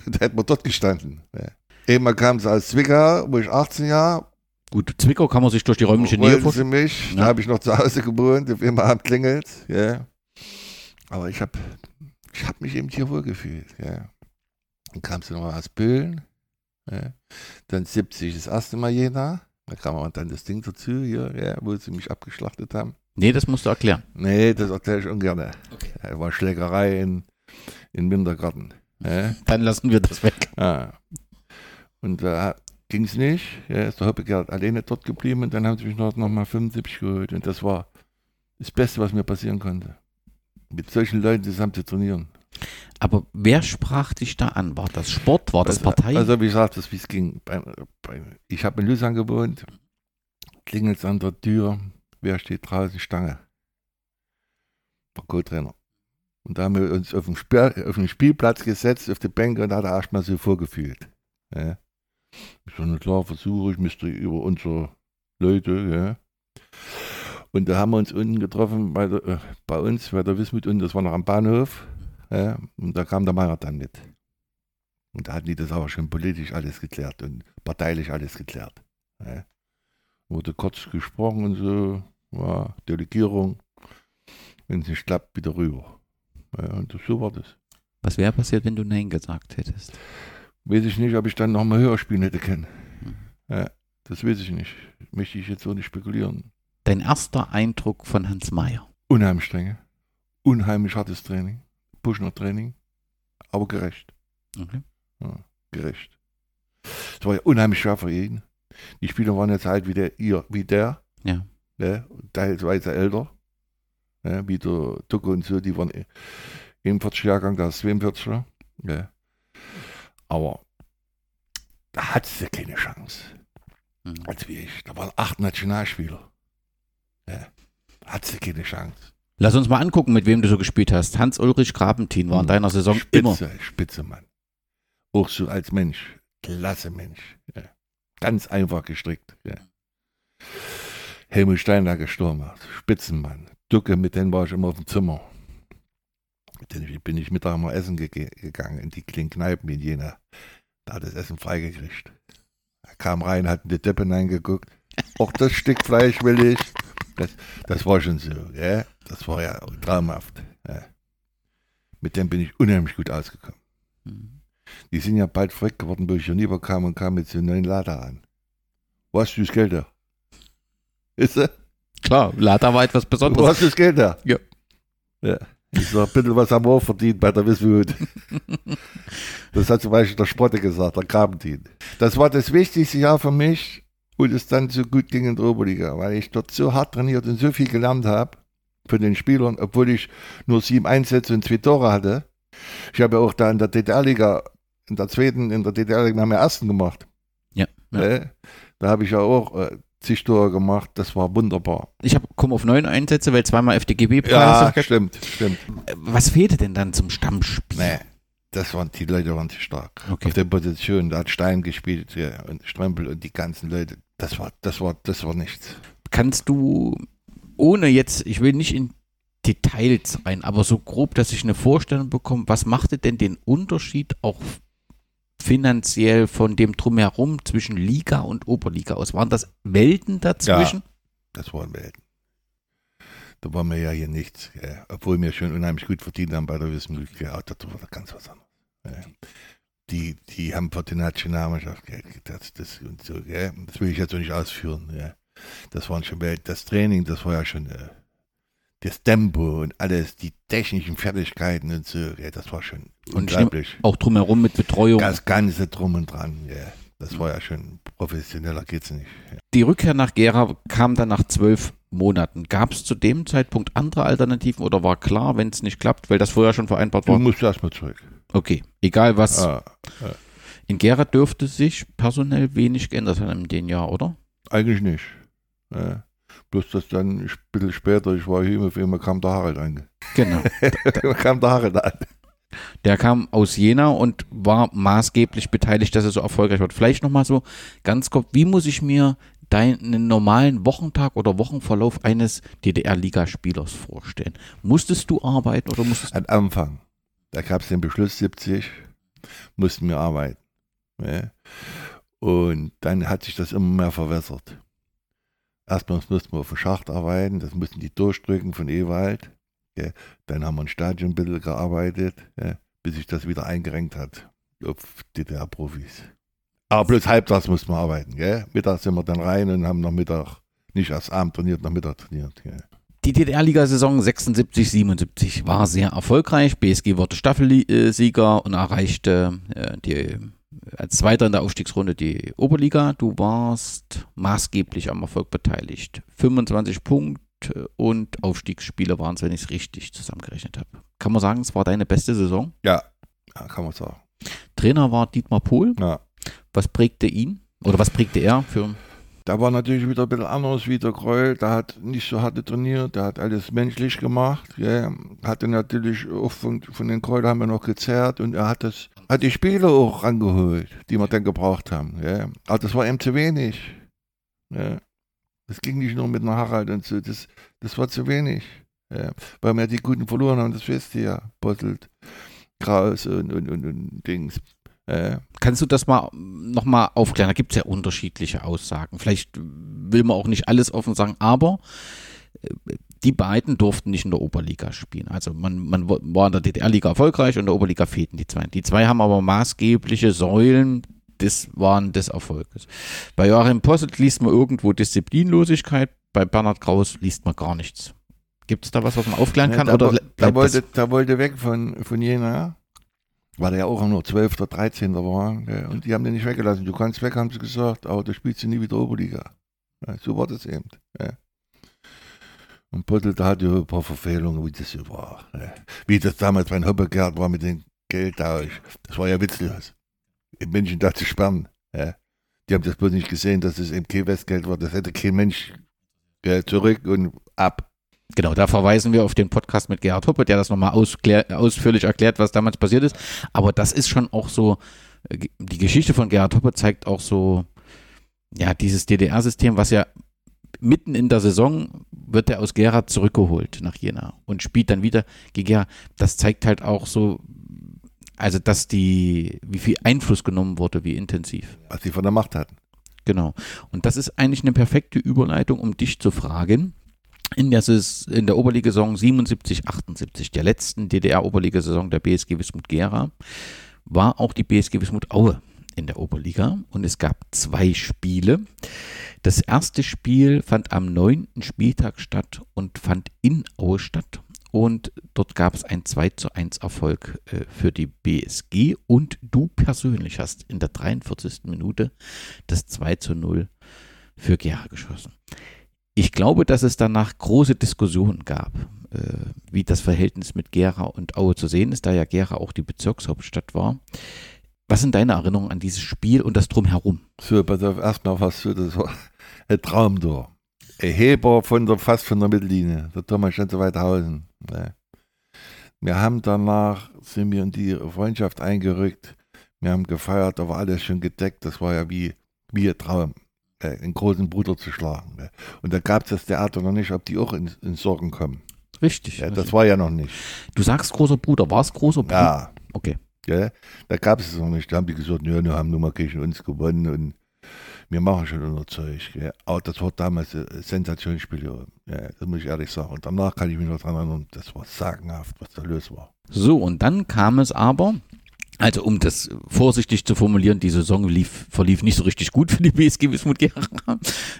da hätten wir dort gestanden. Ja. Einmal kam sie aus Zwickau, wo ich 18 Jahre, Gut, Zwickau kann man sich durch die räumliche Nähe vorstellen. sie mich, Ja. da habe ich noch zu Hause gewohnt, auf immer Abend klingelt, ja. Aber ich habe ich hab mich eben hier wohl gefühlt, ja. Dann kam sie noch aus Böhlen, ja. Dann 70 das erste Mal Jena, da kam aber dann das Ding dazu hier, ja, wo sie mich abgeschlachtet haben. Nee, das musst du erklären. Nee, das erzähle ich ungern. Ja, war Schlägerei in, in Wintergarten. Ja. Dann lassen wir das weg. Ah. Und da ging es nicht. Ja, ist der Hoppegard alleine dort geblieben und dann haben sie mich noch, noch mal 75 geholt. Und das war das Beste, was mir passieren konnte. Mit solchen Leuten zusammen zu trainieren. Aber wer sprach dich da an? War das Sport? War das also, Partei? Also, wie gesagt, das, wie es ging. Ich habe in Lüsang gewohnt. Klingelt an der Tür. Wer steht draußen? Stange. Der Co-Trainer. Und da haben wir uns auf den, Spiel, auf den Spielplatz gesetzt, auf die Bänke und da hat er erstmal so vorgefühlt. Ja. Ich so, na klar, versuche ich, müsste über unsere Leute, ja. Und da haben wir uns unten getroffen bei, der, äh, bei uns, bei der Wismut unten, das war noch am Bahnhof. Ja. Und da kam der Meier dann mit. Und da hatten die das aber schon politisch alles geklärt und parteilich alles geklärt. Ja. Wurde kurz gesprochen und so, ja, Delegierung. Wenn es nicht klappt, wieder rüber. Ja, und so war das. Was wäre passiert, wenn du Nein gesagt hättest? Weiß ich nicht, ob ich dann nochmal höher spielen hätte können. Hm. Ja, das weiß ich nicht. Möchte ich jetzt so nicht spekulieren. Dein erster Eindruck von Hans Meyer. Unheimlich strenge, unheimlich hartes Training, Buschner Training, aber gerecht. Okay. Gerecht. Es war ja unheimlich schwer für jeden. Die Spieler waren jetzt halt wie der, ihr, wie der, Ja. ne, teilweise älter, ne, wie der Ducke und so, die waren eh- 41 Jahrgang, der ist 42 ne. Aber da hat sie keine Chance. Mhm. als wie ich. Da waren acht Nationalspieler. Ja, hat sie keine Chance. Lass uns mal angucken, mit wem du so gespielt hast. Hans-Ulrich Grabentin war in deiner Saison immer. Spitze, spitze Mann. Auch so als Mensch. Klasse Mensch. Ja. Ganz einfach gestrickt. Ja. Helmut Steinlager Stürmer, Spitzenmann. Ducke, mit denen war ich immer auf dem Zimmer. Mit denen bin ich Mittag mal essen ge gegangen in die kleinen Kneipen in Jena. Da hat das Essen freigekriegt. Er kam rein, hat in die Deppe hineingeguckt. Auch das Stück Fleisch will ich. Das, das war schon so, ja. Das war ja traumhaft. Ja. Mit dem bin ich unheimlich gut ausgekommen. Die sind ja bald verrückt geworden, wo ich hier rüberkam und kam mit so einem neuen Lader an. Du das Geld da? Ist du? Klar, Lada war etwas Besonderes. hast du das Geld da? Ja. ja. Ich sag, bitte was haben wir auch verdient bei der Wismut. das hat zum Beispiel der Sprotte gesagt, der Krabentin. Das war das wichtigste Jahr für mich, wo es dann so gut ging in der Oberliga, weil ich dort so hart trainiert und so viel gelernt habe von den Spielern, obwohl ich nur sieben Einsätze und zwei Tore hatte. Ich habe ja auch da in der DDR-Liga, in der zweiten, in der DDR-Liga haben wir ersten gemacht. Ja, ja. Da habe ich ja auch äh, Tore gemacht, das war wunderbar. Ich hab- komme auf neun Einsätze, weil zweimal FDGB. Ja, stimmt, stimmt. Was fehlte denn dann zum Stammspiel? Nee, das waren, die Leute waren zu stark. Okay. Auf der Position, da hat Stein gespielt ja, und Strempel und die ganzen Leute. Das war, das war, das war nichts. Kannst du, ohne jetzt, ich will nicht in Details rein, aber so grob, dass ich eine Vorstellung bekomme, was machte denn den Unterschied auch finanziell von dem Drumherum zwischen Liga und Oberliga aus? Waren das Welten dazwischen? Das waren Welten. Da war mir ja hier nichts. Ja. Obwohl wir schon unheimlich gut verdient haben bei der Wismut. Ja, das war ganz was anderes. Ja. Die, die haben für die Nationalmannschaft Geld das, das und so. Ja. Das will ich jetzt so nicht ausführen. Ja. Das waren schon Welten. Das Training, das war ja schon äh, das Tempo und alles, die technischen Fertigkeiten und so. Ja, das war schon Und unglaublich. auch drumherum mit Betreuung. Das Ganze drum und dran. Ja. Das war ja schon professioneller geht's nicht. Ja. Die Rückkehr nach Gera kam dann nach zwölf Monaten. Gab es zu dem Zeitpunkt andere Alternativen oder war klar, wenn es nicht klappt, weil das vorher schon vereinbart Du war? musst erstmal zurück. Okay, egal was. Ah, In Gera dürfte sich personell wenig geändert haben in dem Jahr, oder? eigentlich nicht. Ja. Bloß dass dann ein bisschen später, ich war hier, auf einmal kam der Harald an. Genau. Da kam der Harald an. Der kam aus Jena und war maßgeblich beteiligt, dass er so erfolgreich wird. Vielleicht nochmal so ganz kurz, wie muss ich mir deinen normalen Wochentag oder Wochenverlauf eines DDR-Ligaspielers vorstellen? Musstest du arbeiten oder musstest du. Am Anfang, da gab es den Beschluss 70, mussten wir arbeiten. Ja. Und dann hat sich das immer mehr verwässert. Erstmal mussten wir auf dem Schacht arbeiten, das mussten die durchdrücken von Ewald. Ja. Dann haben wir ein bisschen gearbeitet, ja, bis sich das wieder eingerenkt hat auf DDR-Profis. Aber bloß halbtags mussten wir arbeiten. Gell? Mittags sind wir dann rein und haben noch Mittag, nicht erst Abend trainiert, noch Mittag trainiert. Gell? Die DDR-Liga-Saison 76, 77 war sehr erfolgreich. BSG wurde Staffelsieger und erreichte äh, die, als Zweiter in der Aufstiegsrunde die Oberliga. Du warst maßgeblich am Erfolg beteiligt. 25 Punkte und Aufstiegsspiele waren es, wenn ich es richtig zusammengerechnet habe. Kann man sagen, es war deine beste Saison? Ja, ja, kann man sagen. Trainer war Dietmar Pohl. Ja. Was prägte ihn? Oder was prägte er für Da war natürlich wieder ein bisschen anders wie der Kreul. Der hat nicht so hart trainiert, der hat alles menschlich gemacht. Ja. Hatte natürlich auch von, von den Kreul haben wir noch gezerrt und er hat das, hat die Spieler auch rangeholt, die wir dann gebraucht haben. Ja. Aber das war ihm zu wenig. Ja. Das ging nicht nur mit einem Harald und so, das, das war zu wenig. Ja. Weil wir die Guten verloren haben, das wisst ihr ja. Bottelt, Kraus und, und, und, und Dings. Ja. Kannst du das mal nochmal aufklären? Da gibt es ja unterschiedliche Aussagen. Vielleicht will man auch nicht alles offen sagen, aber äh, die beiden durften nicht in der Oberliga spielen. Also man, man war in der DDR-Liga erfolgreich und in der Oberliga fehlten die zwei. Die zwei haben aber maßgebliche Säulen des waren des Erfolges. Bei Joachim Posselt liest man irgendwo Disziplinlosigkeit, bei Bernhard Kraus liest man gar nichts. Gibt es da was, was man aufklären kann? da, oder da, wollte, da wollte weg von, von Jena, weil er ja auch nur 12. oder 13. war. Gell? Und die haben den nicht weggelassen. Du kannst weg, haben sie gesagt, aber du spielst du nie wieder Oberliga. Ja, so war das eben. Ja. Und Pottel, da hatte ein paar Verfehlungen, wie das war. Ja. Wie das damals bei Hoppergerd war mit dem Geldtausch. Das war ja witzlos. In München da zu sperren. Die haben das bloß nicht gesehen, dass es eben kein Westgeld war. Das hätte kein Mensch zurück und ab. Genau, da verweisen wir auf den Podcast mit Gerhard Hoppe, der das nochmal ausführlich erklärt, was damals passiert ist. Aber das ist schon auch so, äh, die Geschichte von Gerhard Hoppe zeigt auch so, ja, dieses DDR-System, was ja mitten in der Saison wird er aus Gera zurückgeholt nach Jena und spielt dann wieder gegen Gera. Das zeigt halt auch so, also dass die, wie viel Einfluss genommen wurde, wie intensiv. was die von der Macht hatten. Genau. Und das ist eigentlich eine perfekte Überleitung, um dich zu fragen. in der, Saison, in der Oberligasaison 77, 78, der letzten DDR-Oberligasaison der BSG Wismut Gera, war auch die BSG Wismut Aue in der Oberliga und es gab zwei Spiele. Das erste Spiel fand am neunten Spieltag statt und fand in Aue statt. Und dort gab es einen 2 zu 1 Erfolg äh, für die BSG. Und du persönlich hast in der 43. Minute das 2 zu 0 für Gera geschossen. Ich glaube, dass es danach große Diskussionen gab, äh, wie das Verhältnis mit Gera und Aue zu sehen ist, da ja Gera auch die Bezirkshauptstadt war. Was sind deine Erinnerungen an dieses Spiel und das Drumherum? So, pass auf, erstmal was so, das war ein Traum da. Ein Heber von der, fast von der Mittellinie, der Thomas schon so weit Hausen. Ne. Wir haben danach, sind wir in die Freundschaft eingerückt, wir haben gefeiert, da war alles schon gedeckt, das war ja wie, wie ein Traum, äh, einen großen Bruder zu schlagen. Ne. Und da gab es das Theater noch nicht, ob die auch in, in Sorgen kommen. Richtig. Ja, das richtig. war ja noch nicht. Du sagst großer Bruder, war es großer Bruder? Ja, Okay. Ja, da gab es es noch nicht. Da haben die gesagt, ja, wir haben nun mal gegen uns gewonnen und wir machen schon unser Zeug. Ja. Aber das war damals ein Sensationsspiel, ja. Das muss ich ehrlich sagen. Und danach kann ich mich noch daran erinnern, das war sagenhaft, was da los war. So, und dann kam es aber, also um das vorsichtig zu formulieren, die Saison lief, verlief nicht so richtig gut für die BSG Wismut Gera.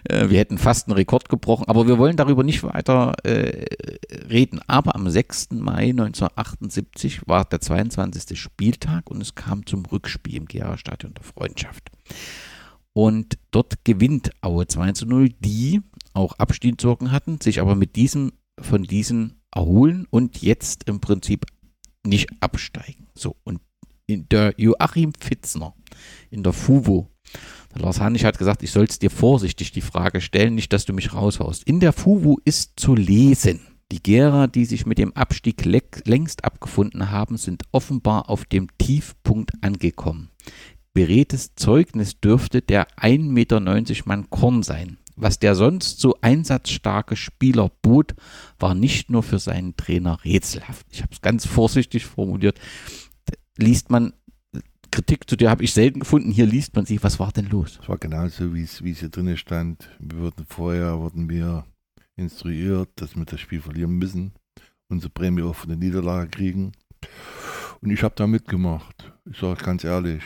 Äh, Wir hätten fast einen Rekord gebrochen, aber wir wollen darüber nicht weiter äh, reden. Aber am 6. Mai 1978 war der 22. Spieltag und es kam zum Rückspiel im Gera-Stadion der Freundschaft. Und dort gewinnt Aue 2 zu 0, die auch Abstiegssorgen hatten, sich aber mit diesem, von diesen erholen und jetzt im Prinzip nicht absteigen. So, und der Joachim Fitzner in der FUVO, der Lars Hannig hat gesagt, ich soll es dir vorsichtig die Frage stellen, nicht, dass du mich raushaust. In der FUVO ist zu lesen, die Gera, die sich mit dem Abstieg längst abgefunden haben, sind offenbar auf dem Tiefpunkt angekommen. Beredtes Zeugnis dürfte der 1,90 Meter Mann Korn sein. Was der sonst so einsatzstarke Spieler bot, war nicht nur für seinen Trainer rätselhaft. Ich habe es ganz vorsichtig formuliert. Liest man Kritik, zu der habe ich selten gefunden. Hier liest man sie. Was war denn los? Es war genauso, wie es hier drin stand. Wir wurden vorher wurden wir instruiert, dass wir das Spiel verlieren müssen, unsere Prämie auch von der Niederlage kriegen. Und ich habe da mitgemacht. Ich sage ganz ehrlich,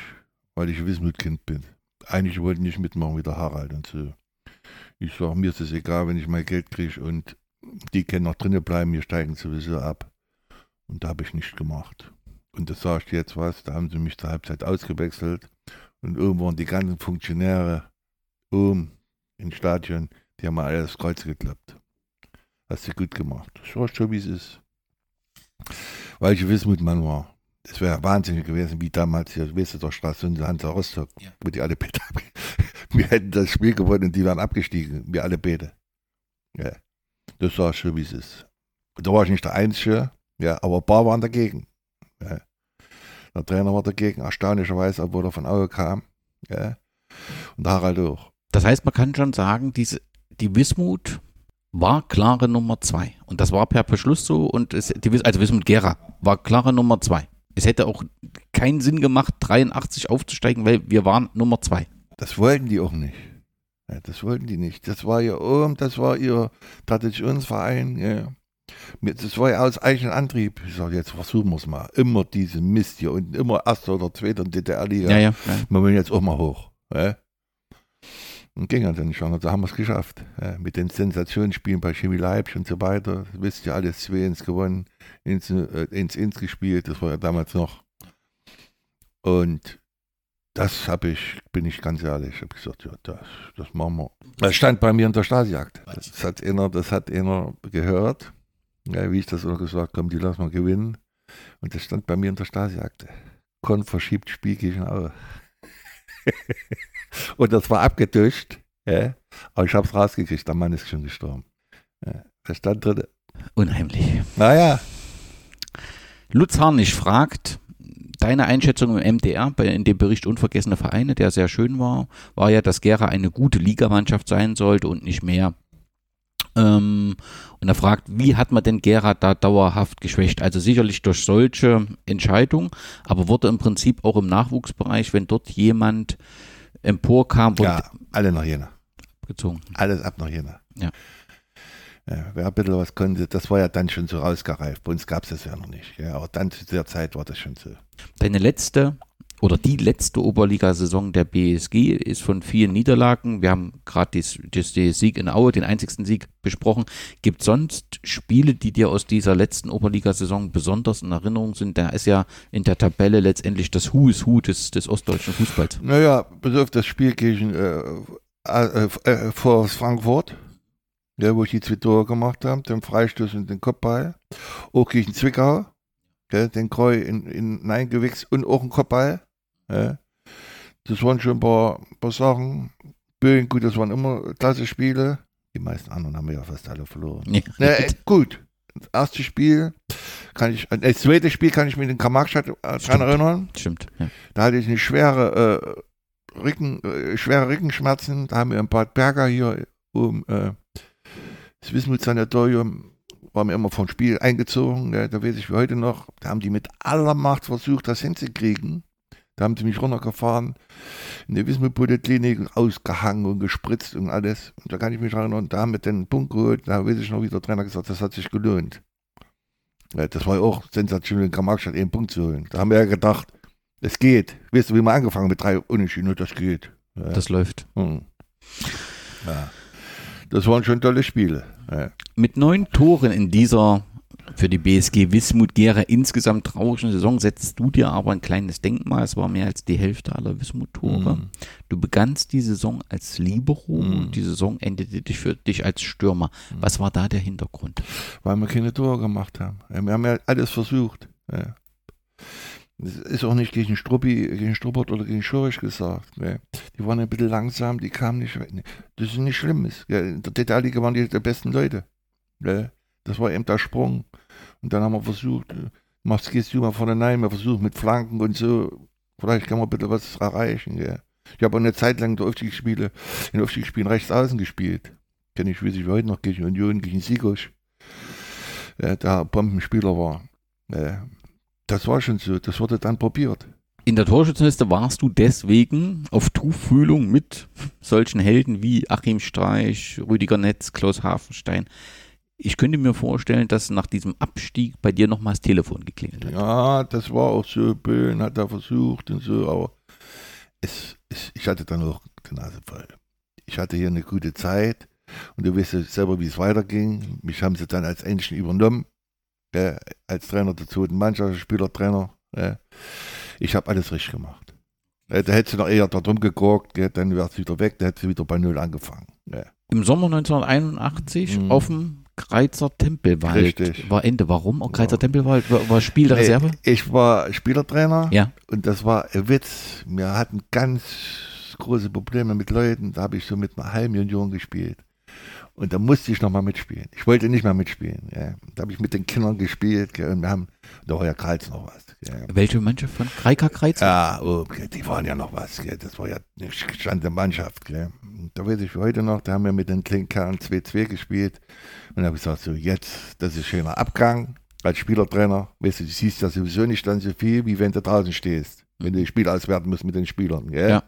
weil ich Wismut-Kind bin. Eigentlich wollte ich nicht mitmachen wie der Harald und so. Ich sage, mir ist es egal, wenn ich mein Geld kriege und die können noch drinnen bleiben, wir steigen sowieso ab. Und da habe ich nicht gemacht. Und das sage ich jetzt was, da haben sie mich zur Halbzeit ausgewechselt. Und oben waren die ganzen Funktionäre oben im Stadion, die haben alle das Kreuz geklappt. Hast du gut gemacht. Ich weiß schon, wie es ist. Weil ich Wismutmann war. Es wäre wahnsinnig gewesen, wie damals hier, weißt du, der Straße und Hansa Rostock, Ja. wo die alle ab- Wir hätten das Spiel gewonnen und die wären abgestiegen. Wir alle beide. Ja. Das war schon, wie es ist. Da war ich nicht der Einzige, ja, aber ein paar waren dagegen. Ja. Der Trainer war dagegen, erstaunlicherweise, obwohl er von Auge kam. Ja. Und Harald auch. Das heißt, man kann schon sagen, diese, die Wismut war klare Nummer zwei. Und das war per Beschluss so. Und es, die, also Wismut Gera war klare Nummer zwei. Es hätte auch keinen Sinn gemacht, 83 aufzusteigen, weil wir waren Nummer zwei. Das wollten die auch nicht. Ja, das wollten die nicht. Das war ihr oben, das war ihr Traditionsverein. Ja. Das war ja aus eigenem Antrieb. Ich sage, jetzt versuchen wir es mal. Immer diesen Mist hier und immer erster oder zweiter DDR-Liga. Ja, ja. ja. Wir wollen jetzt auch mal hoch. Ja. Und ging halt dann nicht anders. Da haben wir es geschafft. Ja. Mit den Sensationsspielen bei Chemie Leipzig und so weiter. Das wisst ihr alles, 2-1 gewonnen, ins, äh, ins, ins gespielt. Das war ja damals noch. Und das habe ich, bin ich ganz ehrlich, ich habe gesagt, ja, das, das machen wir. Das stand bei mir in der Stasiakt. Das hat einer, das hat einer gehört, ja, wie ich das auch gesagt komm, die lassen wir gewinnen. Und das stand bei mir in der Stasiakte. Kon verschiebt Spiel gegen Aue. Und das war abgetuscht, ja, aber ich habe es rausgekriegt, der Mann ist schon gestorben. Ja, das stand drin. Unheimlich. Naja, Lutz Harnisch fragt, deine Einschätzung im MDR, bei, in dem Bericht Unvergessene Vereine, der sehr schön war, war ja, dass Gera eine gute Ligamannschaft sein sollte und nicht mehr. Ähm, und er fragt, wie hat man denn Gera da dauerhaft geschwächt? Also sicherlich durch solche Entscheidungen, aber wurde im Prinzip auch im Nachwuchsbereich, wenn dort jemand emporkam, wurde ja, alle nach Jena. gezogen. Alles ab nach Jena. Ja. Ja, wer ein bisschen was konnte, das war ja dann schon so rausgereift. Bei uns gab es das ja noch nicht. Ja, aber dann zu der Zeit war das schon so. Deine letzte oder die letzte Oberligasaison der BSG ist von vier Niederlagen. Wir haben gerade den Sieg in Aue, den einzigsten Sieg besprochen. Gibt sonst Spiele, die dir aus dieser letzten Oberligasaison besonders in Erinnerung sind? Da ist ja in der Tabelle letztendlich das Hu ist Hu des, des ostdeutschen Fußballs. Naja, bis auf das Spiel gegen äh, äh, äh, vor Frankfurt, ja, wo ich die zwei Tore gemacht habe, den Freistoß und den Kopfball. Auch gegen Zwickau, den Kreu in, in Nein gewichst und auch ein Kopfball. Ja. Das waren schon ein paar, paar Sachen. Böen, gut, das waren immer klasse Spiele. Die meisten anderen haben wir ja fast alle verloren. Ja. Na, äh, gut. Das erste Spiel kann ich, äh, das zweite Spiel kann ich mich in Kamarkstadt äh, dran erinnern. Stimmt. Ja. Da hatte ich eine schwere äh, Rücken, äh, schwere Rückenschmerzen. Da haben wir ein Bad Berger hier um äh, das Wismut-Sanatorium war mir immer vom Spiel eingezogen. Ja, da weiß ich wie heute noch. Da haben die mit aller Macht versucht, das hinzukriegen. Da haben sie mich runtergefahren, in der Wismut-Poliklinik ausgehangen und gespritzt und alles. Und da kann ich mich erinnern, da haben wir den Punkt geholt, da weiß ich noch, wie der Trainer gesagt das hat sich gelohnt. Ja, das war ja auch sensationell in Kamarkstadt, einen Punkt zu holen. Da haben wir ja gedacht, es geht. Weißt du, wie wir angefangen mit drei Unentschieden, das geht. Ja. Das läuft. Hm. Ja. Das waren schon tolle Spiele. Ja. Mit neun Toren in dieser für die BSG Wismut Gera insgesamt traurigen Saison setzt du dir aber ein kleines Denkmal. Es war mehr als die Hälfte aller Wismut-Tore. Mm. Du begannst die Saison als Libero mm. und die Saison endete dich für dich als Stürmer. Mm. Was war da der Hintergrund? Weil wir keine Tore gemacht haben. Wir haben ja alles versucht. Ja. Das ist auch nicht gegen Struppi, gegen Struppert oder gegen Schorisch gesagt. Ne? Die waren ein bisschen langsam, die kamen nicht weg. Das ist nicht schlimm. In der DDR-Liga waren die, die besten Leute. Ne? Das war eben der Sprung. Und dann haben wir versucht, äh, machst, gehst du mal vorne rein, wir versuchen mit Flanken und so, vielleicht kann man bitte was erreichen. Ja. Ich habe eine Zeit lang in den Aufstiegsspielen, in Aufstiegsspielen rechts außen gespielt. Kenne ich, weiß ich heute noch, gegen Union, gegen Sigosch. Ja, der Bombenspieler war. Ja, das war schon so, das wurde dann probiert. In der Torschützenliste warst du deswegen auf Tuchfühlung mit solchen Helden wie Achim Streich, Rüdiger Netz, Klaus Hafenstein ich könnte mir vorstellen, dass nach diesem Abstieg bei dir nochmal das Telefon geklingelt hat. Ja, das war auch so. Böhn hat da versucht und so, aber es, es, ich hatte dann auch die Nase voll. Ich hatte hier eine gute Zeit und du weißt ja selber, wie es weiterging. Mich haben sie dann als Engine übernommen, äh, als Trainer der zweiten Mannschaft, Spielertrainer. Äh. Ich habe alles richtig gemacht. Äh, da hättest du noch eher da drum geguckt, dann wäre es wieder weg, da hättest du wieder bei Null angefangen. Im Sommer 1981 mhm. auf dem Kreizer Tempelwald Richtig. war Ende. Warum? Oh, Kreizer ja. Tempelwald war, war Spiel der nee, Reserve? Ich war Spielertrainer ja. und das war ein Witz. Wir hatten ganz große Probleme mit Leuten. Da habe ich so mit einer halben Million gespielt. Und da musste ich nochmal mitspielen. Ich wollte nicht mehr mitspielen. Ja. Da habe ich mit den Kindern gespielt. Gell, und wir haben, da war ja Kreuz noch was. Gell. Welche Mannschaft von Kreika Kreuz? Ja, oh, die waren ja noch was. Gell. Das war ja eine gestandene Mannschaft. Gell. Da weiß ich heute noch, da haben wir mit den Klinkern 2-2 gespielt. Und da habe ich gesagt, so jetzt, das ist schöner Abgang als Spielertrainer. Weißt du, du siehst ja sowieso nicht dann so viel, wie wenn du draußen stehst. Wenn du die Spiele auswerten musst mit den Spielern. Gell? Ja.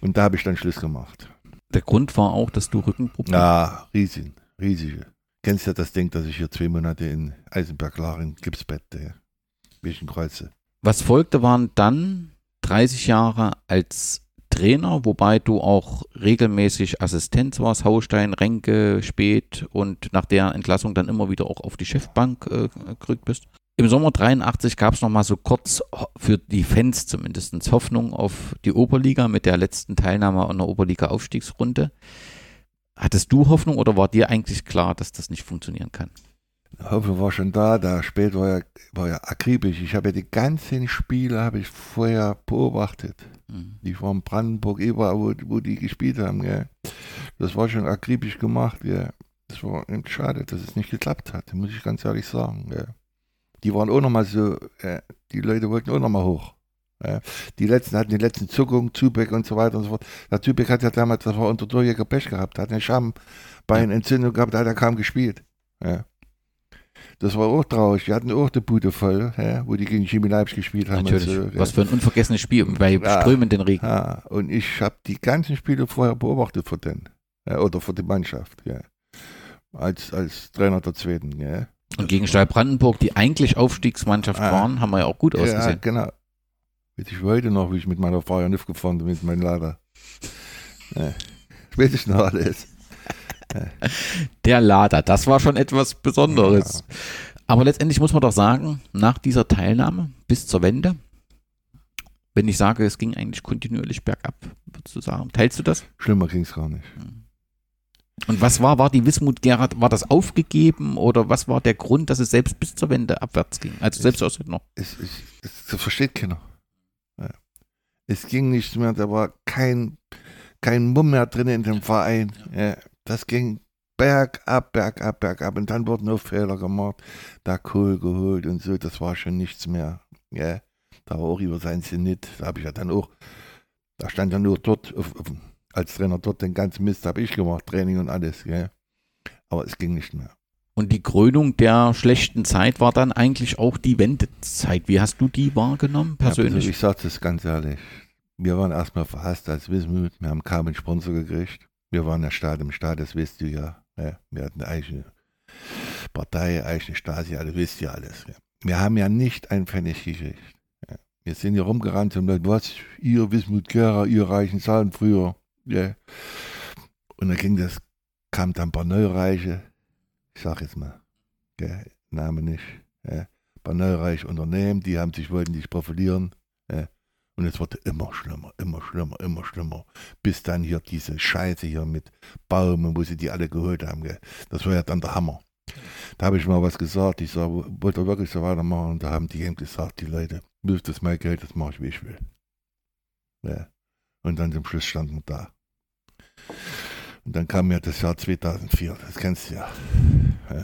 Und da habe ich dann Schluss gemacht. Der Grund war auch, dass du Rückenprobleme Ja, riesig, riesige. Kennst ja das Ding, dass ich hier zwei Monate in Eisenberg lag, in Gipsbett, der Kreuze. Was folgte, waren dann 30 Jahre als Trainer, wobei du auch regelmäßig Assistenz warst, Haustein, Renke, Spät und nach der Entlassung dann immer wieder auch auf die Chefbank äh, gerückt bist. Im Sommer 83 gab es nochmal so kurz für die Fans zumindest Hoffnung auf die Oberliga mit der letzten Teilnahme an der Oberliga-Aufstiegsrunde. Hattest du Hoffnung oder war dir eigentlich klar, dass das nicht funktionieren kann? Hoffnung war schon da, da spät war ja, war ja akribisch. Ich habe ja die ganzen Spiele habe ich vorher beobachtet. Mhm. Die von Brandenburg, überall, wo, wo die gespielt haben. Gell. Das war schon akribisch gemacht. Gell. Das war schade, dass es nicht geklappt hat, muss ich ganz ehrlich sagen. Gell die waren auch nochmal so, äh, die Leute wollten auch nochmal hoch. Ja. Die letzten hatten die letzten Zuckungen, Zubeck und so weiter und so fort. Der Zubeck hat ja damals, das war unter Durchjäger Pech gehabt, hat eine Schambeinentzündung gehabt, da hat er kaum gespielt. Ja. Das war auch traurig. Die hatten auch die Bude voll, ja, wo die gegen Chemie Leipzig gespielt haben. Natürlich. So, Was für ein unvergessenes Spiel bei ja, strömenden Regen. Ja. Und ich habe die ganzen Spiele vorher beobachtet für den. oder für die Mannschaft. Ja. als, als Trainer der zweiten. Ja. Und gegen Stahl Brandenburg, die eigentlich Aufstiegsmannschaft Ah. waren, haben wir ja auch gut Ja, ausgesehen. genau. Weiß ich heute noch, wie ich mit meiner Frau ja nicht gefahren bin, mit meinem Lader. Ja. Weiß ich noch alles. Der Lader, das war schon etwas Besonderes. Aber letztendlich muss man doch sagen, nach dieser Teilnahme bis zur Wende, wenn ich sage, es ging eigentlich kontinuierlich bergab, würdest du sagen, teilst du das? Schlimmer ging es gar nicht. Und was war, war die Wismut Gerhard, war das aufgegeben oder was war der Grund, dass es selbst bis zur Wende abwärts ging? Also selbst aus noch. Es, es, es, das versteht keiner. Es ging nicht mehr, da war kein, kein Mumm mehr drin in dem Verein. Ja. Das ging bergab, bergab, bergab. Und dann wurden nur Fehler gemacht, da Kohl geholt und so, das war schon nichts mehr. Ja. Da war auch über sein Zenit, da habe ich ja dann auch, da stand ja nur dort, auf, auf, als Trainer dort, den ganzen Mist habe ich gemacht, Training und alles. Ja. Aber es ging nicht mehr. Und die Krönung der schlechten Zeit war dann eigentlich auch die Wendezeit. Wie hast du die wahrgenommen Ja, persönlich? also ich sage das ganz ehrlich. Wir waren erstmal verhasst als Wismut. Wir haben kaum einen Sponsor gekriegt. Wir waren ja Staat im Staat, das wisst du ja. ja wir hatten eigene Partei, eigene Stasi, alles wisst ihr alles. Ja. Wir haben ja nicht einen Pfennig gekriegt. Ja. Wir sind hier rumgerannt und gesagt, was, ihr Wismut Gera, ihr reichen Zahlen früher. Ja. Und dann ging das, kam dann ein paar Neureiche, ich sag jetzt mal, ja, Name nicht, ja. paar neureiche Unternehmen, die haben sich, wollten sich profilieren. Ja. Und es wurde immer schlimmer, immer schlimmer, immer schlimmer. Bis dann hier diese Scheiße hier mit Baumen, wo sie die alle geholt haben. Gell. Das war ja dann der Hammer. Da habe ich mal was gesagt. Ich sage, wollt ihr wirklich so weitermachen? Und da haben die eben gesagt, die Leute, das mein Geld, das mache ich, wie ich will. Ja. Und dann zum Schluss standen wir da. Und dann kam ja das Jahr 2004, das kennst du ja.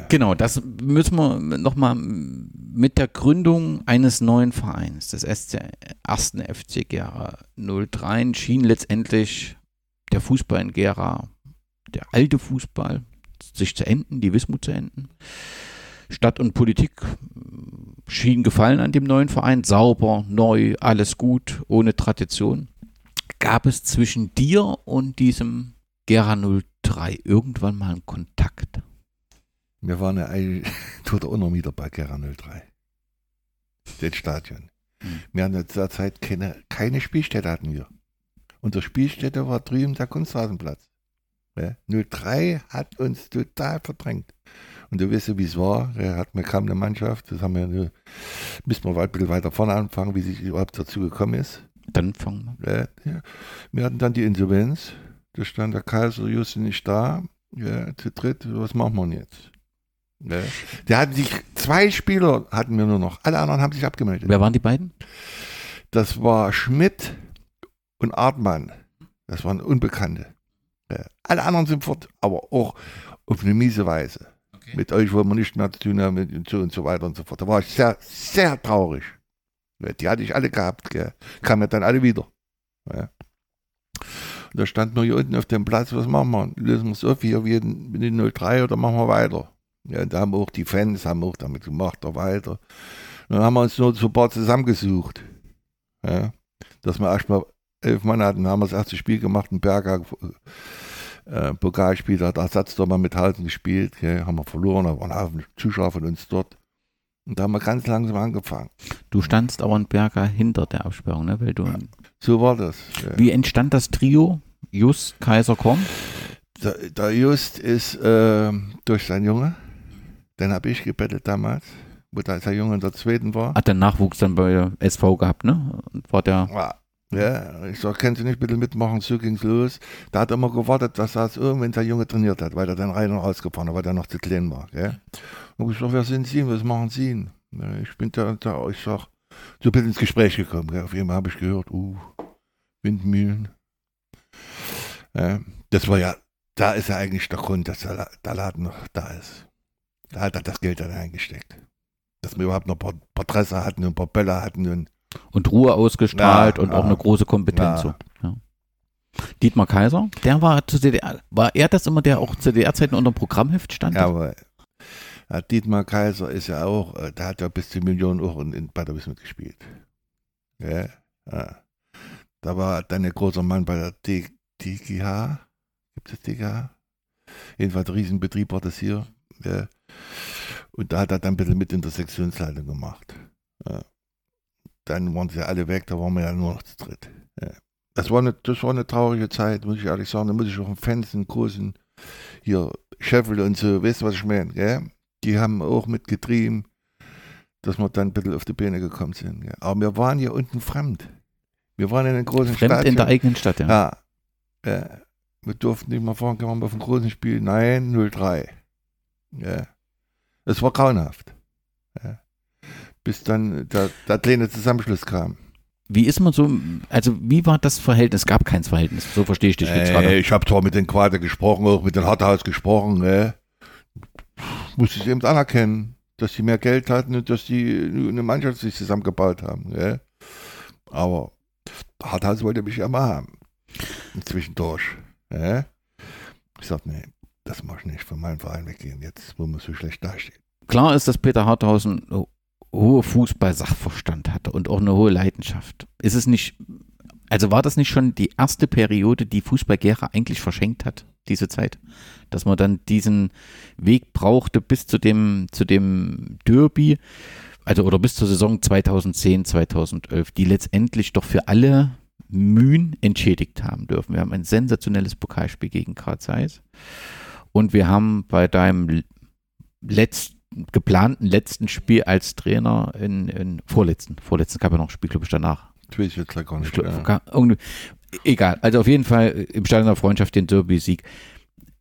Genau, das müssen wir nochmal mit der Gründung eines neuen Vereins, des ersten FC Gera 03, schien letztendlich der Fußball in Gera, der alte Fußball, sich zu enden, die Wismut zu enden. Stadt und Politik schien gefallen an dem neuen Verein, sauber, neu, alles gut, ohne Tradition. Gab es zwischen dir und diesem Gera 03 irgendwann mal einen Kontakt? Wir waren ja eigentlich tut auch noch wieder bei Gera 03. Den Stadion. Mhm. Wir hatten zu der Zeit keine, keine Spielstätte hatten wir. Unsere Spielstätte war drüben der Kunstrasenplatz. Ja, 03 hat uns total verdrängt. Und du weißt ja, wie es war. Er hat mir kam eine Mannschaft, das haben wir nur, müssen wir ein bisschen weiter vorne anfangen, wie sich überhaupt dazu gekommen ist. Dann fangen wir. Ja, ja. Wir hatten dann die Insolvenz. Da stand der Kaiser Justin nicht da. Ja, zu dritt, was machen wir jetzt? Ja. Der hatten sich, zwei Spieler hatten wir nur noch. Alle anderen haben sich abgemeldet. Wer waren die beiden? Das war Schmidt und Artmann. Das waren Unbekannte. Ja. Alle anderen sind fort, aber auch auf eine miese Weise. Mit euch wollen wir nicht mehr zu tun haben und so und so weiter und so fort. Da war ich sehr, sehr traurig. Ja, Die hatte ich alle gehabt. Gell. Kamen ja dann alle wieder. Ja. Und da standen wir hier unten auf dem Platz, was machen wir? Lösen wir es auf hier wie in, in 03 oder machen wir weiter? Ja, da haben auch die Fans haben auch damit gemacht, da weiter. Dann haben wir uns nur so ein paar zusammengesucht. Ja, dass wir erstmal elf Mann hatten, haben wir das erste Spiel gemacht, ein Berger äh, Pokalspiel, da hat Ersatz doch mal mit Halten gespielt, ja, haben wir verloren, da waren Haufen Zuschauer von uns dort. Und da haben wir ganz langsam angefangen. Du standst aber in Berger hinter der Absperrung, ne? Weil du, So war das. Ja. Wie entstand das Trio? Just, Kaiser, Korn? Der, der Just ist äh, durch sein Junge, den habe ich gebettelt damals, wo da der Junge in der zweiten war. Hat der Nachwuchs dann bei SV gehabt, ne? Und war der, Ja, ja, ich sag, kannst du nicht bitte mitmachen, so ging's los. Da hat er immer gewartet, dass er es irgendwann der Junge trainiert hat, weil er dann rein und rausgefahren hat, weil er noch zu klein war. Gell? Und ich sag, wer sind Sie? Was machen Sie? Ich bin da, da ich sag, so bin ins Gespräch gekommen. Auf einmal habe ich gehört, uh, Windmühlen. Das war ja, da ist ja eigentlich der Grund, dass der, La- der Laden noch da ist. Da hat er das Geld dann eingesteckt. Dass wir überhaupt noch ein paar, paar Dresser hatten und ein paar Bälle hatten und und Ruhe ausgestrahlt Ja, und auch ja. eine große Kompetenz. Ja. So. Dietmar Kaiser, der war zu DDR, war er das immer, der auch zu DDR-Zeiten unter dem Programmheft stand? Ja, aber ja, Dietmar Kaiser ist ja auch, äh, der hat ja bis zu Millionen Euro in, in, Wismut gespielt. Ja, ja. Da war dann ein großer Mann bei der DGH. Gibt es DGH? Jedenfalls ein Riesenbetrieb war das hier. Gell? Und da hat er dann ein bisschen mit in der Sektionsleitung gemacht. Ja. Dann waren sie alle weg, da waren wir ja nur noch zu dritt. Ja. Das, war eine, das war eine traurige Zeit, muss ich ehrlich sagen. Da muss ich auch Fans, einen großen, hier, Scheffel und so, weißt du, was ich meine? Die haben auch mitgetrieben, dass wir dann ein bisschen auf die Beine gekommen sind. Gell? Aber wir waren hier unten fremd. Wir waren in einem großen Fremd Stadion. in der eigenen Stadt, ja. Ja. ja. Wir durften nicht mal fahren, kann man auf dem großen Spiel. Nein, 0-3. Ja. Es war grauenhaft. Ja. Bis dann der, der kleine Zusammenschluss kam. Wie ist man so, also wie war das Verhältnis? Es gab kein Verhältnis, so verstehe ich dich jetzt Äh, gerade. ich habe zwar mit den Quader gesprochen, auch mit den Harthaus gesprochen. Ne? Musste ich eben anerkennen, dass sie mehr Geld hatten und dass die eine Mannschaft sich zusammengebaut haben. Ne? Aber Harthaus wollte mich ja mal haben. Zwischendurch. Ne? Ich sagte, nee, das mach ich nicht von meinem Verein weggehen, jetzt wo man so schlecht dasteht. Klar ist, dass Peter Harthausen hohe Fußball-Sachverstand hatte und auch eine hohe Leidenschaft. Ist es nicht, also war das nicht schon die erste Periode, die Fußball-Gera eigentlich verschenkt hat, diese Zeit? Dass man dann diesen Weg brauchte bis zu dem, zu dem Derby, also oder bis zur Saison 2010, 2011, die letztendlich doch für alle Mühen entschädigt haben dürfen. Wir haben ein sensationelles Pokalspiel gegen Karl Zeiss und wir haben bei deinem letzten geplanten letzten Spiel als Trainer in, in vorletzten, vorletzten gab ja noch Spiel, glaube ich, danach. Das weiß ich jetzt gar nicht. Ja. Egal, also auf jeden Fall im Stadion der Freundschaft den Derby-Sieg,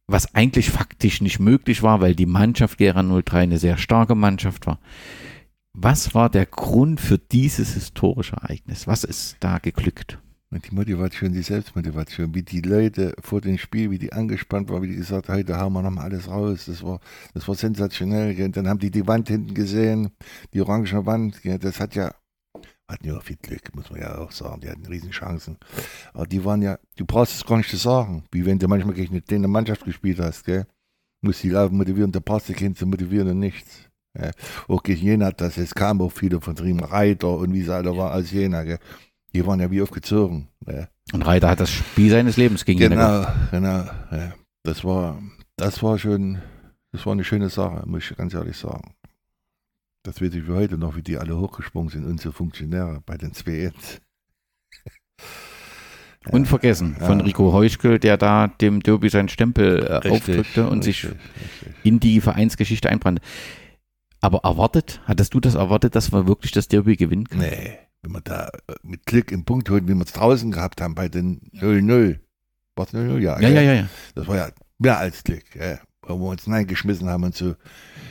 was eigentlich faktisch nicht möglich war, weil die Mannschaft Gera 03 eine sehr starke Mannschaft war. Was war der Grund für dieses historische Ereignis? Was ist da geglückt? Die Motivation, die Selbstmotivation, wie die Leute vor dem Spiel, wie die angespannt waren, wie die gesagt haben, heute hauen wir nochmal alles raus. Das war, das war sensationell. Dann haben die die Wand hinten gesehen, die orange Wand. Das hat ja, hatten ja auch viel Glück, muss man ja auch sagen. Die hatten riesen Chancen. Aber die waren ja, du brauchst es gar nicht zu sagen, wie wenn du manchmal gegen eine Mannschaft gespielt hast. Gell. Musst die laufen motivieren, der brauchst du keinen zu motivieren und nichts. Ja. Auch gegen Jena, das, es kamen auch viele von Riem Reiter und wie sie alle waren aus Jena. Gell. Die waren ja wie aufgezogen. Ja. Und Reiter hat das Spiel seines Lebens gegen Jena Genau, genau. Ja. Das war, das war schon, das war eine schöne Sache, muss ich ganz ehrlich sagen. Das weiß ich für heute noch, wie die alle hochgesprungen sind, unsere Funktionäre bei den Ends. Unvergessen von Ja. Rico Heuschkel, der da dem Derby seinen Stempel äh, aufdrückte und sich richtig, richtig. in die Vereinsgeschichte einbrannte. Aber erwartet, hattest du das erwartet, dass wir wirklich das Derby gewinnen können? Nee, wenn wir da äh, mit Glück im Punkt holen, wie wir es draußen gehabt haben bei den 0-0. War es 0-0? Ja, Ja, ja, ja. Das war ja mehr als Glück, ja. wo wir uns hineingeschmissen haben und so.